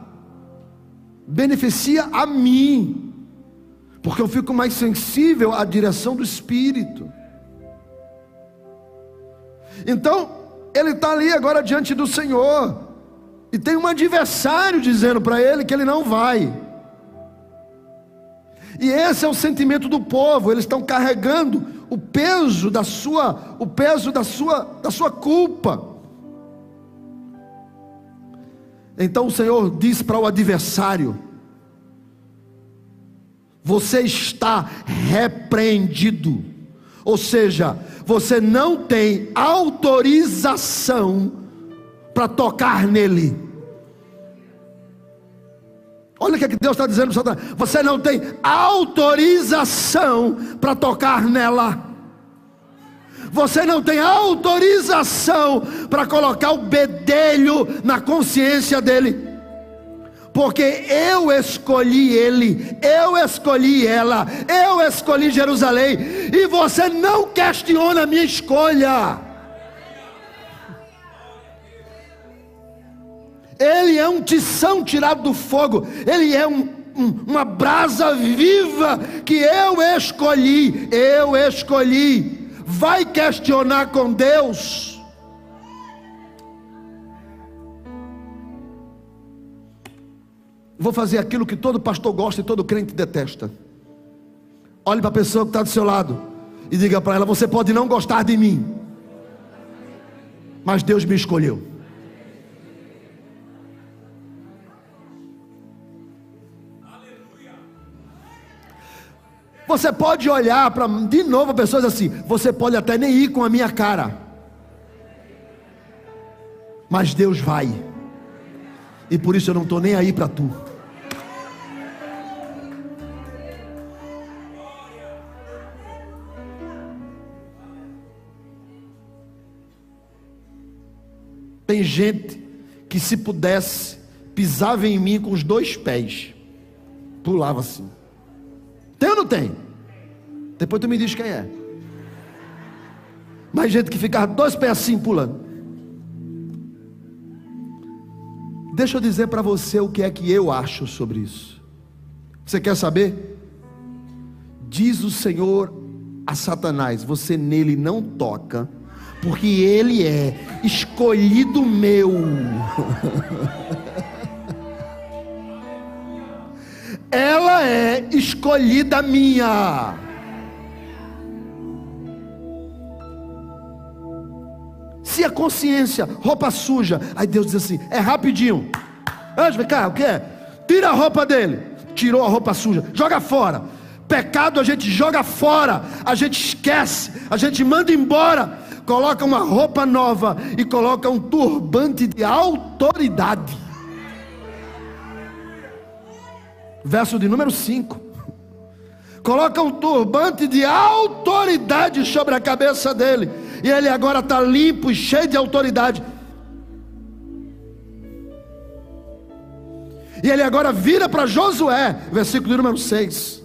beneficia a mim, porque eu fico mais sensível à direção do Espírito. Então, ele está ali agora diante do Senhor, e tem um adversário dizendo para ele que ele não vai. E esse é o sentimento do povo, eles estão carregando o peso da sua, o peso da sua, da sua culpa. Então o Senhor diz para o adversário: Você está repreendido. Ou seja, você não tem autorização para tocar nele. Olha o que, é que Deus está dizendo para Satanás: você não tem autorização para tocar nela. Você não tem autorização para colocar o bedelho na consciência dele porque eu escolhi ele, eu escolhi ela, eu escolhi Jerusalém, e você não questiona a minha escolha. Ele é um tição tirado do fogo, ele é um, um, uma brasa viva que eu escolhi, eu escolhi. Vai questionar com Deus? Vou fazer aquilo que todo pastor gosta e todo crente detesta. Olhe para a pessoa que está do seu lado e diga para ela: Você pode não gostar de mim, mas Deus me escolheu. Você pode olhar para de novo pessoas assim, você pode até nem ir com a minha cara. Mas Deus vai. E por isso eu não estou nem aí para tu. Tem gente que se pudesse pisava em mim com os dois pés, pulava assim. Tem ou não tem? Depois tu me diz quem é. Mais gente que ficava dois pés assim pulando. Deixa eu dizer para você o que é que eu acho sobre isso. Você quer saber? Diz o Senhor a Satanás: você nele não toca porque ele é escolhido meu. Ela é escolhida minha. Se a consciência, roupa suja, aí Deus diz assim: é rapidinho, Anjo, vem cá, o que é? Tira a roupa dele. Tirou a roupa suja, joga fora. Pecado a gente joga fora, a gente esquece, a gente manda embora, coloca uma roupa nova e coloca um turbante de autoridade. Verso de número 5. Coloca um turbante de autoridade sobre a cabeça dele. E ele agora está limpo e cheio de autoridade. E ele agora vira para Josué, versículo número 6.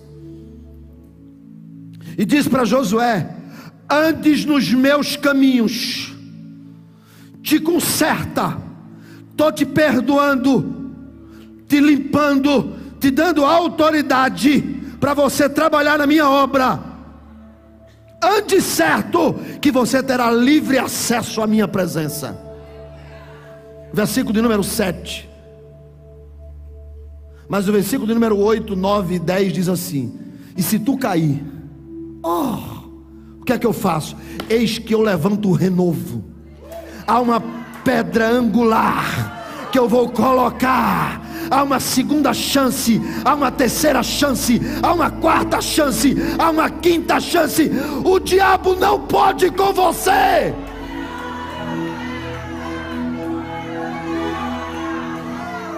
E diz para Josué: Andes nos meus caminhos, te conserta, estou te perdoando, te limpando, te dando autoridade para você trabalhar na minha obra. Ande certo, que você terá livre acesso à minha presença. Versículo de número 7. Mas o versículo de número 8, 9 e 10 diz assim: E se tu cair, oh, o que é que eu faço? Eis que eu levanto o renovo. Há uma pedra angular que eu vou colocar. Há uma segunda chance, há uma terceira chance, há uma quarta chance, há uma quinta chance. O diabo não pode com você.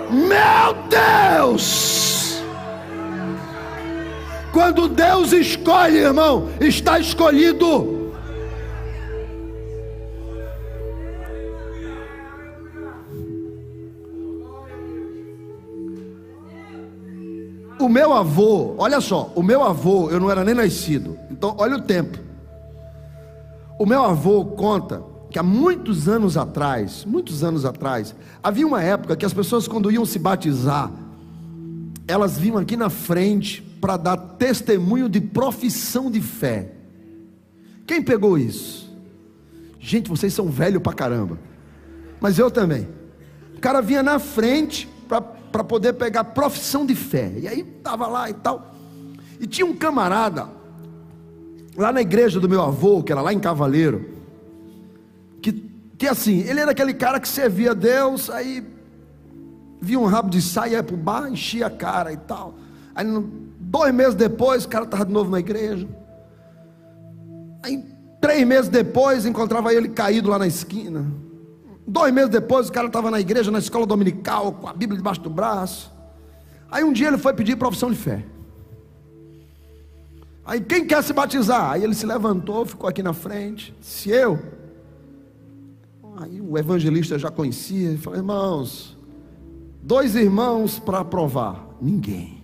Meu Deus! Quando Deus escolhe, irmão, está escolhido. O meu avô, olha só, o meu avô, eu não era nem nascido, então olha o tempo. O meu avô conta que há muitos anos atrás, muitos anos atrás, havia uma época que as pessoas quando iam se batizar, elas vinham aqui na frente para dar testemunho de profissão de fé. Quem pegou isso? Gente, vocês são velho pra caramba. Mas eu também. O cara vinha na frente para poder pegar profissão de fé. E aí estava lá e tal. E tinha um camarada lá na igreja do meu avô, que era lá em Cavaleiro que, que assim, ele era aquele cara que servia a Deus, aí via um rabo de saia, ia para o bar, enchia a cara e tal. Aí dois meses depois, o cara estava de novo na igreja. Aí três meses depois, encontrava ele caído lá na esquina. Dois meses depois, o cara estava na igreja, na escola dominical, com a Bíblia debaixo do braço. Aí um dia ele foi pedir profissão de fé. Aí quem quer se batizar? Aí ele se levantou, ficou aqui na frente. Se eu, Aí o evangelista já conhecia e falou: irmãos, dois irmãos para aprovar. Ninguém.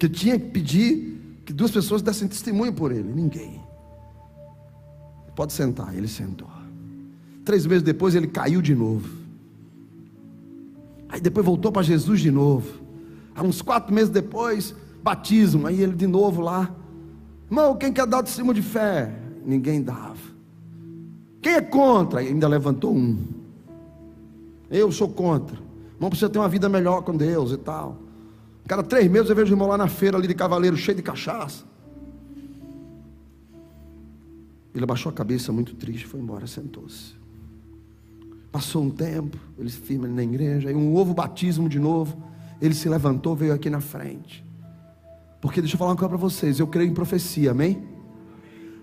Porque tinha que pedir que duas pessoas dessem testemunho por ele. Ninguém. Pode sentar. Ele sentou. Três meses depois ele caiu de novo. Aí depois voltou para Jesus de novo. Aí uns quatro meses depois, batismo. Aí ele de novo lá. Irmão, quem quer dar testemunho de fé? Ninguém dava. Quem é contra? Ainda levantou um. Eu sou contra. Não precisa ter uma vida melhor com Deus e tal. Cada três meses eu vejo o irmão lá na feira ali de cavaleiro, cheio de cachaça. Ele abaixou a cabeça muito triste, foi embora, sentou-se. Passou um tempo, ele se firma na igreja, aí um ovo batismo de novo. Ele se levantou, veio aqui na frente. Porque deixa eu falar uma coisa para vocês, eu creio em profecia, amém?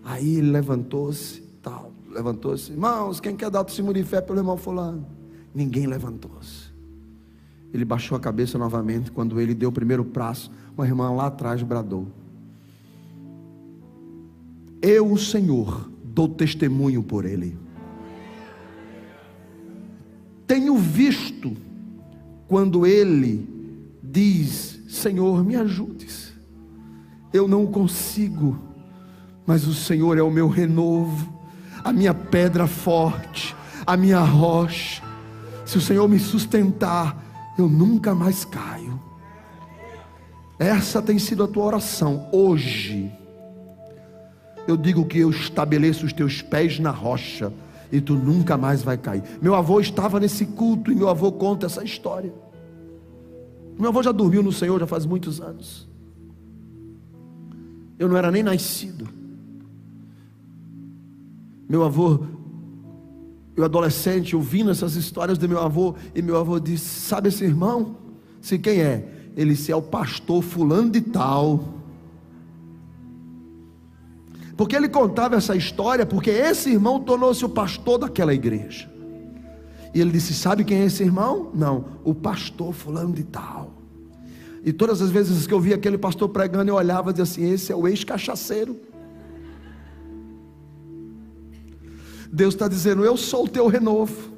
Aí ele levantou-se, tal levantou-se. Irmãos, quem quer dar testemunho de fé pelo irmão fulano? Ninguém levantou-se. Ele baixou a cabeça novamente. Quando ele deu o primeiro passo, uma irmã lá atrás bradou: Eu, o Senhor, dou testemunho por ele. Tenho visto quando ele diz: Senhor, me ajudes. Eu não consigo, mas o Senhor é o meu renovo a minha pedra forte, a minha rocha. Se o Senhor me sustentar, eu nunca mais caio. Essa tem sido a tua oração hoje. Eu digo que eu estabeleço os teus pés na rocha e tu nunca mais vai cair. Meu avô estava nesse culto e meu avô conta essa história. Meu avô já dormiu no Senhor já faz muitos anos. Eu não era nem nascido. Meu avô, eu adolescente, ouvindo essas histórias do meu avô, e meu avô disse: Sabe esse irmão? Se quem é? Ele disse: É o pastor Fulano de Tal. Porque ele contava essa história, porque esse irmão tornou-se o pastor daquela igreja. E ele disse: Sabe quem é esse irmão? Não, o pastor Fulano de Tal. E todas as vezes que eu via aquele pastor pregando, eu olhava e dizia assim: Esse é o ex-cachaceiro. Deus está dizendo: Eu sou o teu renovo.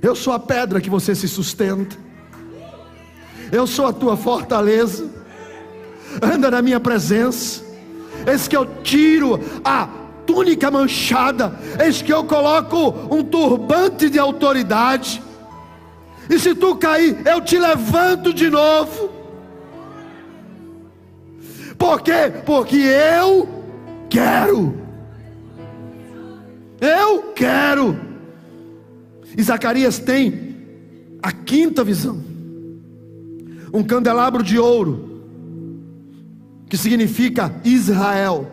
Eu sou a pedra que você se sustenta. Eu sou a tua fortaleza. Anda na minha presença. Eis que eu tiro a túnica manchada. Eis que eu coloco um turbante de autoridade. E se tu cair, eu te levanto de novo. Por quê? Porque eu quero. Eu quero. E Zacarias tem a quinta visão: um candelabro de ouro, que significa Israel,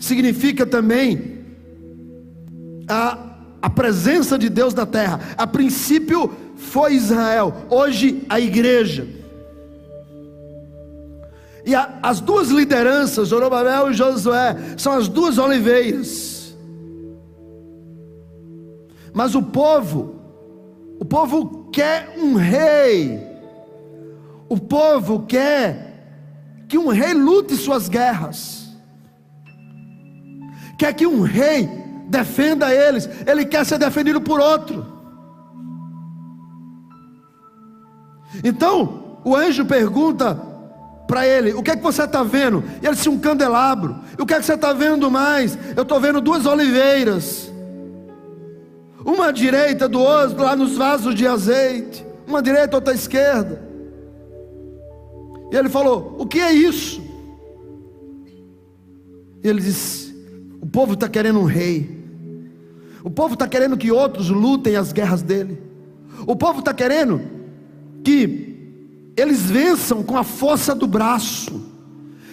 significa também a, a presença de Deus na terra. A princípio foi Israel, hoje a igreja. E a, as duas lideranças, Zorobabel e Josué, são as duas oliveiras. Mas o povo, o povo quer um rei. O povo quer que um rei lute suas guerras. Quer que um rei defenda eles. Ele quer ser defendido por outro. Então, o anjo pergunta para ele: O que é que você está vendo? E ele disse: Um candelabro. E o que é que você está vendo mais? Eu estou vendo duas oliveiras uma direita do outro, lá nos vasos de azeite, uma direita, outra esquerda. E ele falou: O que é isso? E ele disse: O povo está querendo um rei, o povo está querendo que outros lutem as guerras dele, o povo está querendo que eles vençam com a força do braço.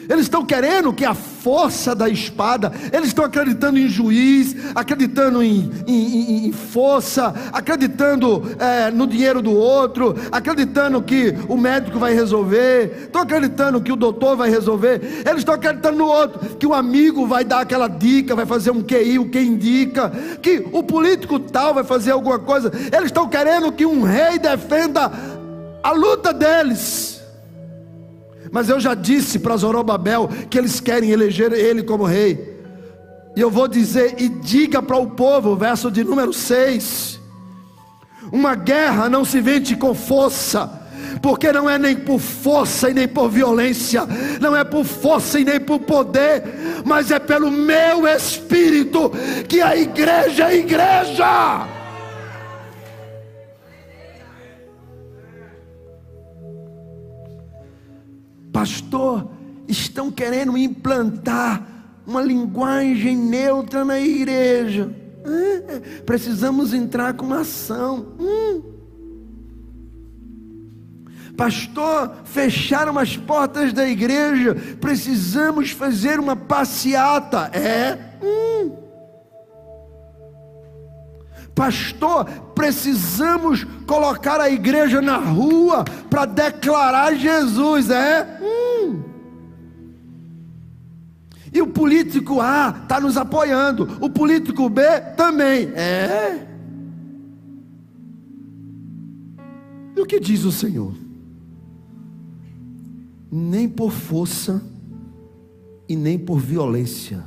Eles estão querendo que a força da espada, eles estão acreditando em juiz, acreditando em, em, em força, acreditando é, no dinheiro do outro, acreditando que o médico vai resolver, estão acreditando que o doutor vai resolver, eles estão acreditando no outro, que o amigo vai dar aquela dica, vai fazer um QI, o que indica, que o político tal vai fazer alguma coisa, eles estão querendo que um rei defenda a luta deles. Mas eu já disse para Zorobabel que eles querem eleger ele como rei. E eu vou dizer, e diga para o povo, verso de número 6: Uma guerra não se vende com força, porque não é nem por força e nem por violência, não é por força e nem por poder, mas é pelo meu espírito que a igreja é igreja. Pastor, estão querendo implantar uma linguagem neutra na igreja. precisamos entrar com uma ação. Hum. Pastor, fecharam as portas da igreja. Precisamos fazer uma passeata. É. Hum. Pastor, precisamos colocar a igreja na rua para declarar Jesus, é? Hum. E o político A está nos apoiando, o político B também, é? E o que diz o Senhor? Nem por força e nem por violência,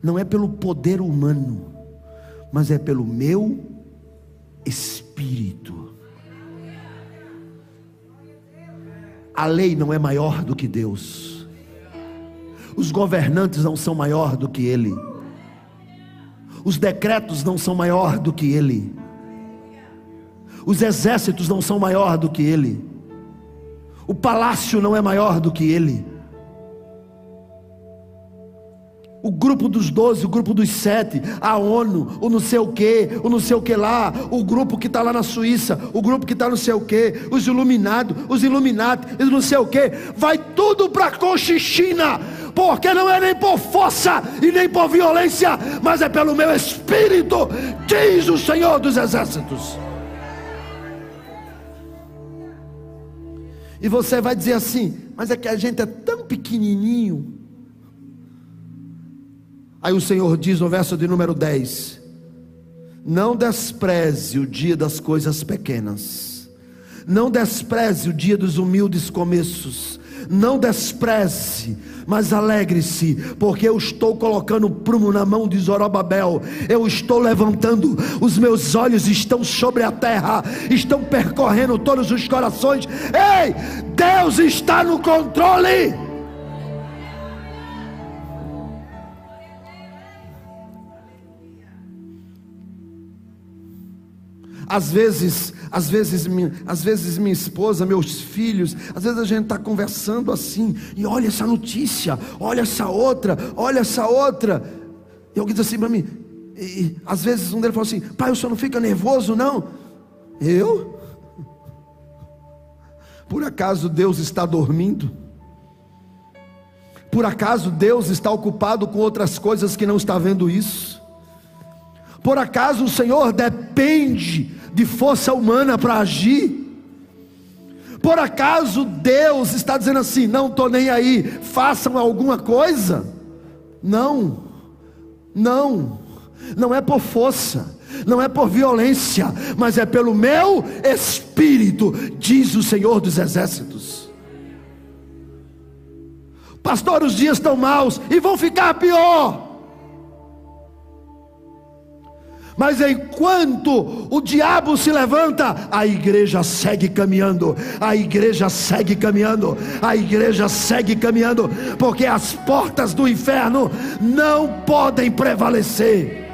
não é pelo poder humano, mas é pelo meu espírito. A lei não é maior do que Deus. Os governantes não são maior do que ele. Os decretos não são maior do que ele. Os exércitos não são maior do que ele. O palácio não é maior do que ele o grupo dos doze, o grupo dos sete, a ONU, o não sei o que, o não sei o que lá, o grupo que está lá na Suíça, o grupo que está não sei o que, os iluminados, os iluminados, e não sei o que, vai tudo para Cochichina, porque não é nem por força e nem por violência, mas é pelo meu espírito, diz o Senhor dos Exércitos. E você vai dizer assim, mas é que a gente é tão pequenininho. Aí o Senhor diz no verso de número 10: Não despreze o dia das coisas pequenas, não despreze o dia dos humildes começos, não despreze, mas alegre-se, porque eu estou colocando o prumo na mão de Zorobabel, eu estou levantando, os meus olhos estão sobre a terra, estão percorrendo todos os corações. Ei, Deus está no controle. Às vezes, às vezes, minha, às vezes minha esposa, meus filhos, às vezes a gente está conversando assim, e olha essa notícia, olha essa outra, olha essa outra. E alguém diz assim para mim, e, e, às vezes um deles fala assim, pai, o senhor não fica nervoso, não? Eu? Por acaso Deus está dormindo? Por acaso Deus está ocupado com outras coisas que não está vendo isso? Por acaso o Senhor depende de força humana para agir. Por acaso Deus está dizendo assim: não estou nem aí, façam alguma coisa? Não, não, não é por força, não é por violência, mas é pelo meu espírito, diz o Senhor dos Exércitos. Pastor, os dias estão maus e vão ficar pior. Mas enquanto o diabo se levanta, a igreja segue caminhando, a igreja segue caminhando, a igreja segue caminhando, porque as portas do inferno não podem prevalecer.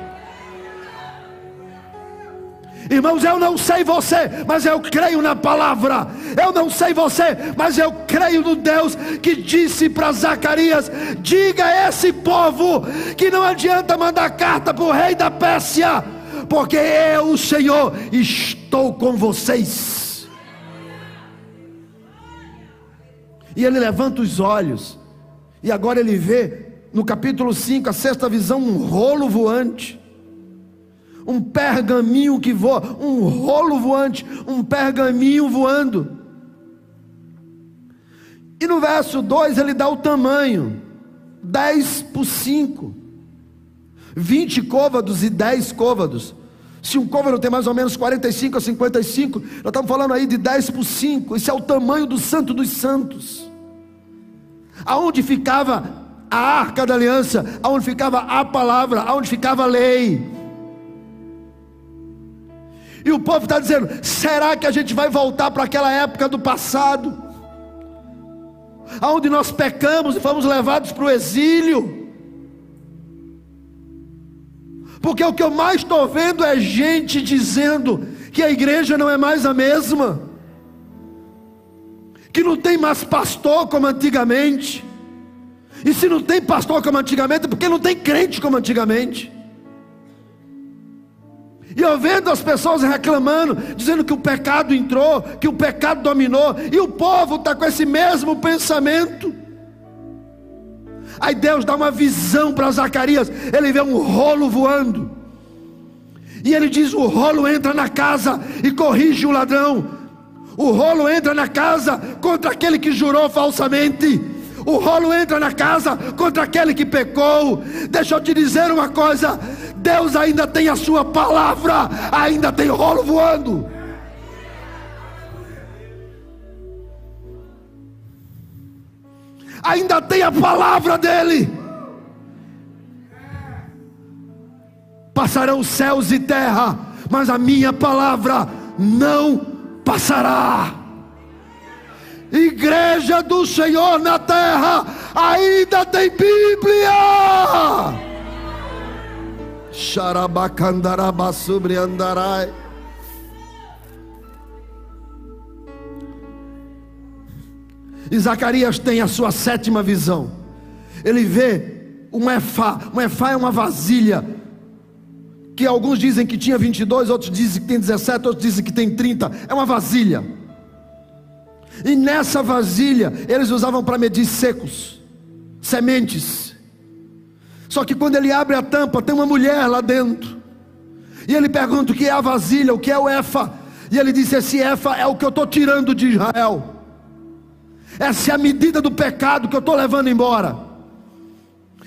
Irmãos, eu não sei você, mas eu creio na palavra. Eu não sei você, mas eu creio no Deus que disse para Zacarias: diga a esse povo que não adianta mandar carta para o rei da Pérsia, porque eu, o Senhor, estou com vocês. E ele levanta os olhos, e agora ele vê no capítulo 5, a sexta visão, um rolo voante um pergaminho que voa, um rolo voante, um pergaminho voando. E no verso 2 ele dá o tamanho: 10 por 5, 20 côvados e 10 côvados. Se um côvado tem mais ou menos 45 a 55, nós estamos falando aí de 10 por 5. Esse é o tamanho do Santo dos Santos. Aonde ficava a arca da aliança, aonde ficava a palavra, aonde ficava a lei. E o povo está dizendo: será que a gente vai voltar para aquela época do passado? Onde nós pecamos e fomos levados para o exílio? Porque o que eu mais estou vendo é gente dizendo que a igreja não é mais a mesma, que não tem mais pastor como antigamente. E se não tem pastor como antigamente, é porque não tem crente como antigamente. E eu vendo as pessoas reclamando, dizendo que o pecado entrou, que o pecado dominou, e o povo está com esse mesmo pensamento. Aí Deus dá uma visão para Zacarias, ele vê um rolo voando, e ele diz: O rolo entra na casa e corrige o ladrão, o rolo entra na casa contra aquele que jurou falsamente o rolo entra na casa contra aquele que pecou. Deixa eu te dizer uma coisa: Deus ainda tem a sua palavra, ainda tem rolo voando. Ainda tem a palavra dele. Passarão céus e terra, mas a minha palavra não passará. Igreja do Senhor na terra, ainda tem Bíblia. Xarabacandaraba sobre andarai. E Zacarias tem a sua sétima visão. Ele vê um efá. Um efá é uma vasilha. Que alguns dizem que tinha 22, outros dizem que tem 17, outros dizem que tem 30. É uma vasilha. E nessa vasilha eles usavam para medir secos. sementes. Só que quando ele abre a tampa, tem uma mulher lá dentro. E ele pergunta o que é a vasilha, o que é o efa. E ele disse: Esse efa é o que eu estou tirando de Israel. Essa é a medida do pecado que eu estou levando embora.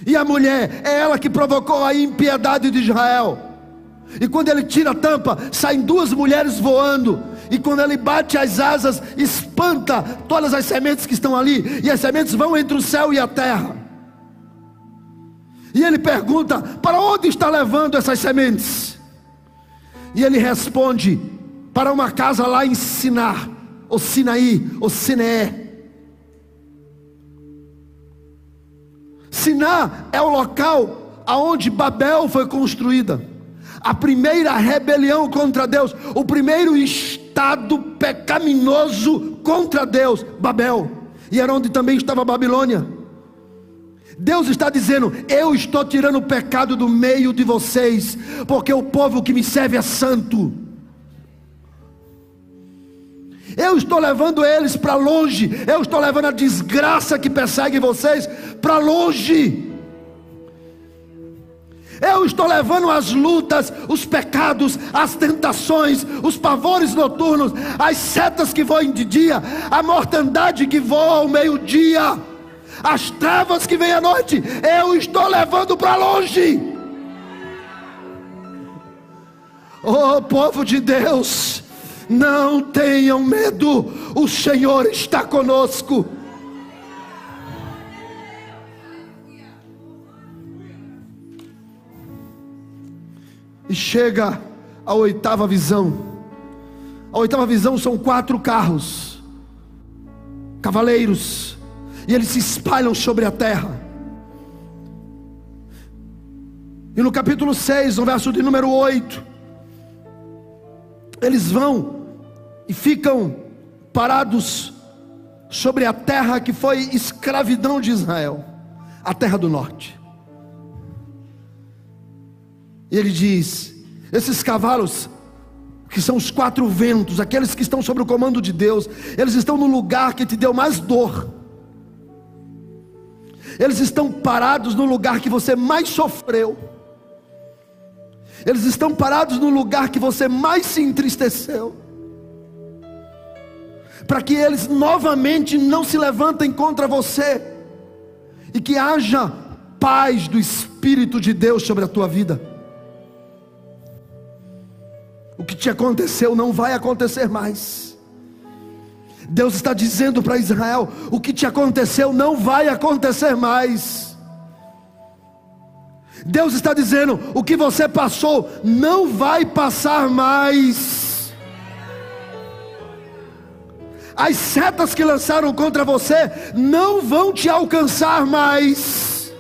E a mulher é ela que provocou a impiedade de Israel. E quando ele tira a tampa, saem duas mulheres voando. E quando ele bate as asas, espanta todas as sementes que estão ali. E as sementes vão entre o céu e a terra. E ele pergunta: Para onde está levando essas sementes? E ele responde: Para uma casa lá em Sinar, ou Sinaí, ou Siné. Siná é o local aonde Babel foi construída. A primeira rebelião contra Deus, o primeiro estado pecaminoso contra Deus, Babel. E era onde também estava a Babilônia. Deus está dizendo: Eu estou tirando o pecado do meio de vocês, porque o povo que me serve é santo. Eu estou levando eles para longe, eu estou levando a desgraça que persegue vocês para longe. Eu estou levando as lutas, os pecados, as tentações, os pavores noturnos, as setas que voam de dia, a mortandade que voa ao meio-dia, as trevas que vêm à noite. Eu estou levando para longe. Oh, povo de Deus, não tenham medo, o Senhor está conosco. E chega a oitava visão. A oitava visão são quatro carros, cavaleiros, e eles se espalham sobre a terra. E no capítulo 6, no verso de número 8, eles vão e ficam parados sobre a terra que foi escravidão de Israel, a terra do norte. E ele diz: esses cavalos, que são os quatro ventos, aqueles que estão sob o comando de Deus, eles estão no lugar que te deu mais dor. Eles estão parados no lugar que você mais sofreu. Eles estão parados no lugar que você mais se entristeceu para que eles novamente não se levantem contra você, e que haja paz do Espírito de Deus sobre a tua vida. O que te aconteceu não vai acontecer mais. Deus está dizendo para Israel: o que te aconteceu não vai acontecer mais. Deus está dizendo: o que você passou não vai passar mais. as setas que lançaram contra você não vão te alcançar mais.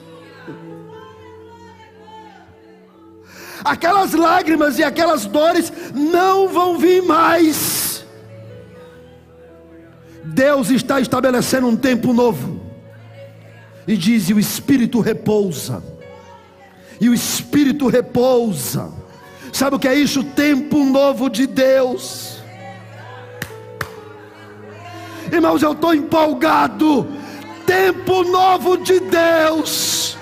Aquelas lágrimas e aquelas dores não vão vir mais. Deus está estabelecendo um tempo novo. E diz: e o Espírito repousa. E o Espírito repousa. Sabe o que é isso? Tempo novo de Deus Irmãos, eu estou empolgado. Tempo novo de Deus.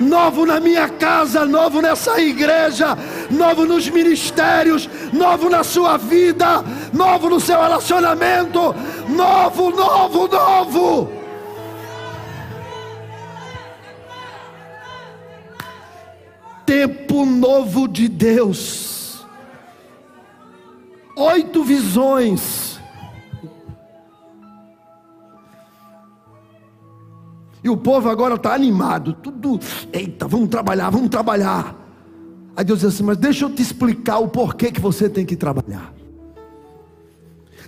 Novo na minha casa, novo nessa igreja, novo nos ministérios, novo na sua vida, novo no seu relacionamento, novo, novo, novo. Tempo novo de Deus. Oito visões E o povo agora está animado, tudo, eita, vamos trabalhar, vamos trabalhar. Aí Deus diz assim: Mas deixa eu te explicar o porquê que você tem que trabalhar.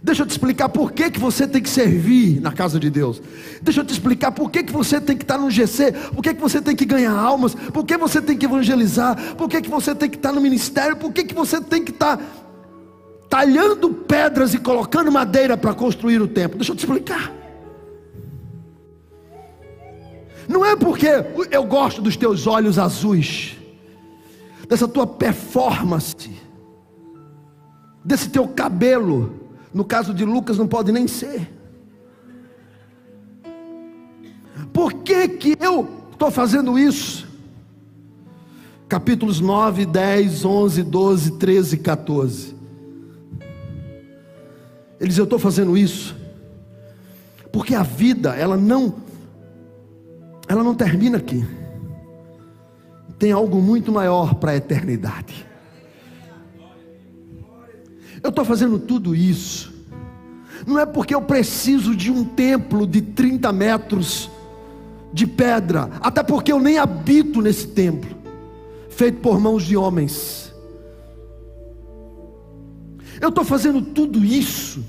Deixa eu te explicar por que, que você tem que servir na casa de Deus. Deixa eu te explicar por que, que você tem que estar no GC, por que, que você tem que ganhar almas, por que você tem que evangelizar, por que, que você tem que estar no ministério, por que, que você tem que estar talhando pedras e colocando madeira para construir o templo. Deixa eu te explicar. Não é porque eu gosto dos teus olhos azuis, dessa tua performance, desse teu cabelo. No caso de Lucas, não pode nem ser. Por que que eu estou fazendo isso? Capítulos 9, 10, 11, 12, 13 e 14. Ele diz: Eu estou fazendo isso porque a vida, ela não, ela não termina aqui. Tem algo muito maior para a eternidade. Eu estou fazendo tudo isso, não é porque eu preciso de um templo de 30 metros de pedra, até porque eu nem habito nesse templo, feito por mãos de homens. Eu estou fazendo tudo isso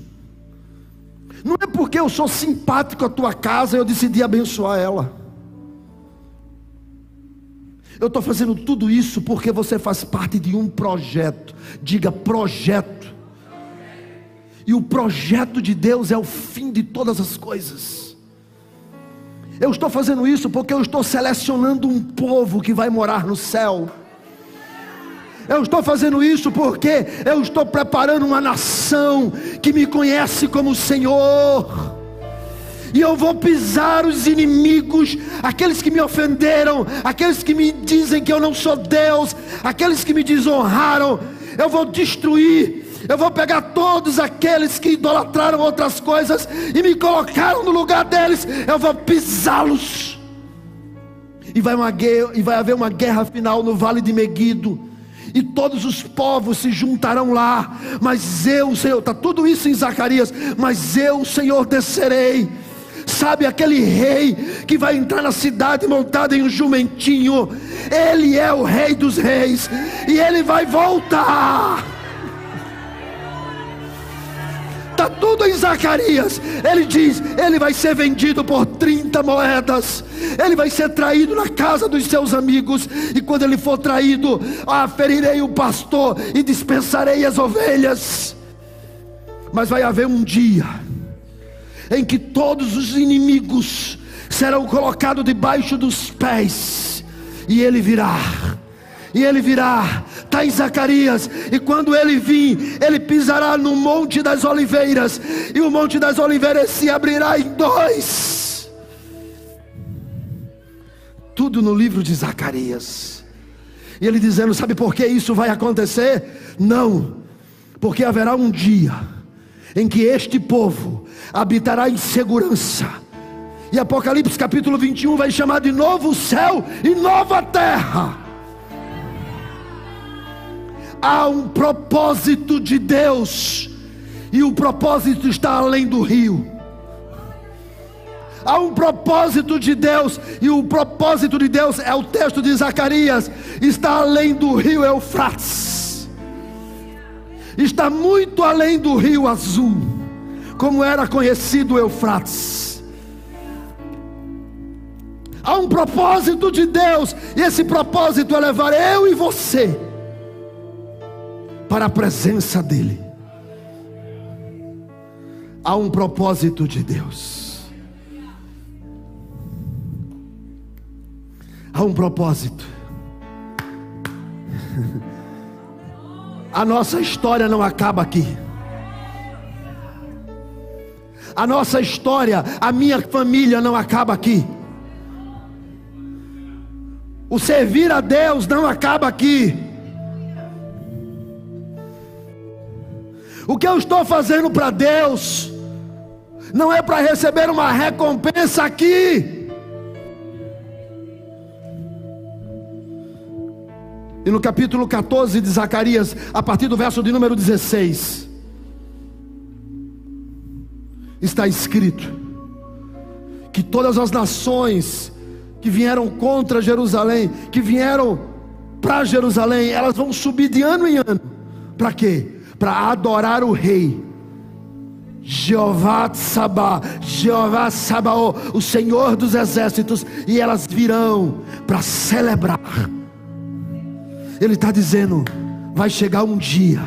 não é porque eu sou simpático à tua casa eu decidi abençoar ela. Eu estou fazendo tudo isso porque você faz parte de um projeto. Diga projeto. E o projeto de Deus é o fim de todas as coisas. Eu estou fazendo isso porque eu estou selecionando um povo que vai morar no céu. Eu estou fazendo isso porque eu estou preparando uma nação que me conhece como Senhor. E eu vou pisar os inimigos, aqueles que me ofenderam, aqueles que me dizem que eu não sou Deus, aqueles que me desonraram. Eu vou destruir, eu vou pegar todos aqueles que idolatraram outras coisas e me colocaram no lugar deles, eu vou pisá-los. E vai, uma guerra, e vai haver uma guerra final no vale de Meguido e todos os povos se juntarão lá. Mas eu, Senhor, está tudo isso em Zacarias. Mas eu, Senhor, descerei. Sabe aquele rei que vai entrar na cidade montado em um jumentinho? Ele é o rei dos reis e ele vai voltar. Está tudo em Zacarias. Ele diz: ele vai ser vendido por 30 moedas. Ele vai ser traído na casa dos seus amigos. E quando ele for traído, ah, ferirei o pastor e dispensarei as ovelhas. Mas vai haver um dia em que todos os inimigos serão colocados debaixo dos pés, e ele virá e ele virá, está em Zacarias, e quando ele vir, ele pisará no Monte das Oliveiras, e o Monte das Oliveiras se abrirá em dois. Tudo no livro de Zacarias. E ele dizendo: Sabe por que isso vai acontecer? Não, porque haverá um dia em que este povo habitará em segurança. E Apocalipse capítulo 21 vai chamar de novo céu e nova terra há um propósito de Deus, e o propósito está além do rio. Há um propósito de Deus, e o propósito de Deus é o texto de Zacarias, está além do rio Eufrates, está muito além do rio Azul, como era conhecido o Eufrates. Há um propósito de Deus, e esse propósito é levar eu e você para a presença dEle. Há um propósito de Deus. Há um propósito. [LAUGHS] A nossa história não acaba aqui. A nossa história, a minha família não acaba aqui. O servir a Deus não acaba aqui. O que eu estou fazendo para Deus não é para receber uma recompensa aqui. E no capítulo 14 de Zacarias, a partir do verso de número 16, está escrito que todas as nações que vieram contra Jerusalém, que vieram para Jerusalém, elas vão subir de ano em ano. Para quê? para adorar o rei. Jeová Sabá, Jeová Sabaó, o Senhor dos exércitos, e elas virão para celebrar. Ele está dizendo: vai chegar um dia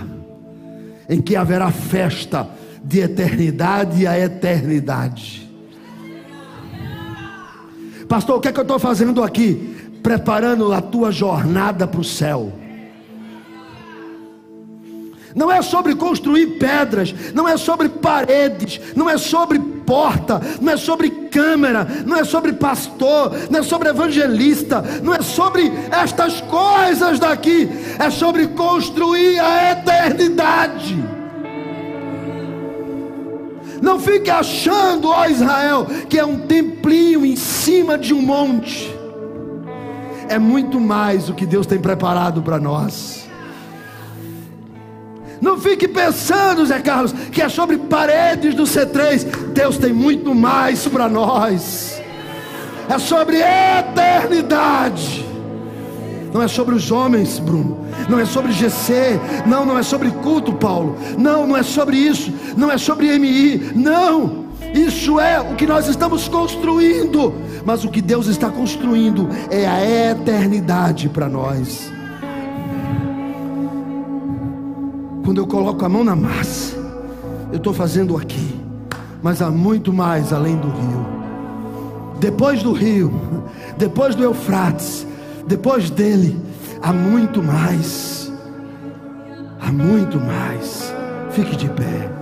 em que haverá festa de eternidade a eternidade. Pastor, o que é que eu estou fazendo aqui? Preparando a tua jornada para o céu. Não é sobre construir pedras, não é sobre paredes, não é sobre porta, não é sobre câmera, não é sobre pastor, não é sobre evangelista, não é sobre estas coisas daqui, é sobre construir a eternidade. Não fique achando, ó Israel, que é um templinho em cima de um monte. É muito mais o que Deus tem preparado para nós. Não fique pensando, Zé Carlos, que é sobre paredes do C3. Deus tem muito mais para nós. É sobre eternidade. Não é sobre os homens, Bruno. Não é sobre GC. Não, não é sobre culto, Paulo. Não, não é sobre isso. Não é sobre MI. Não. Isso é o que nós estamos construindo. Mas o que Deus está construindo é a eternidade para nós. Quando eu coloco a mão na massa, eu estou fazendo aqui, mas há muito mais além do rio. Depois do rio, depois do Eufrates, depois dele, há muito mais. Há muito mais. Fique de pé.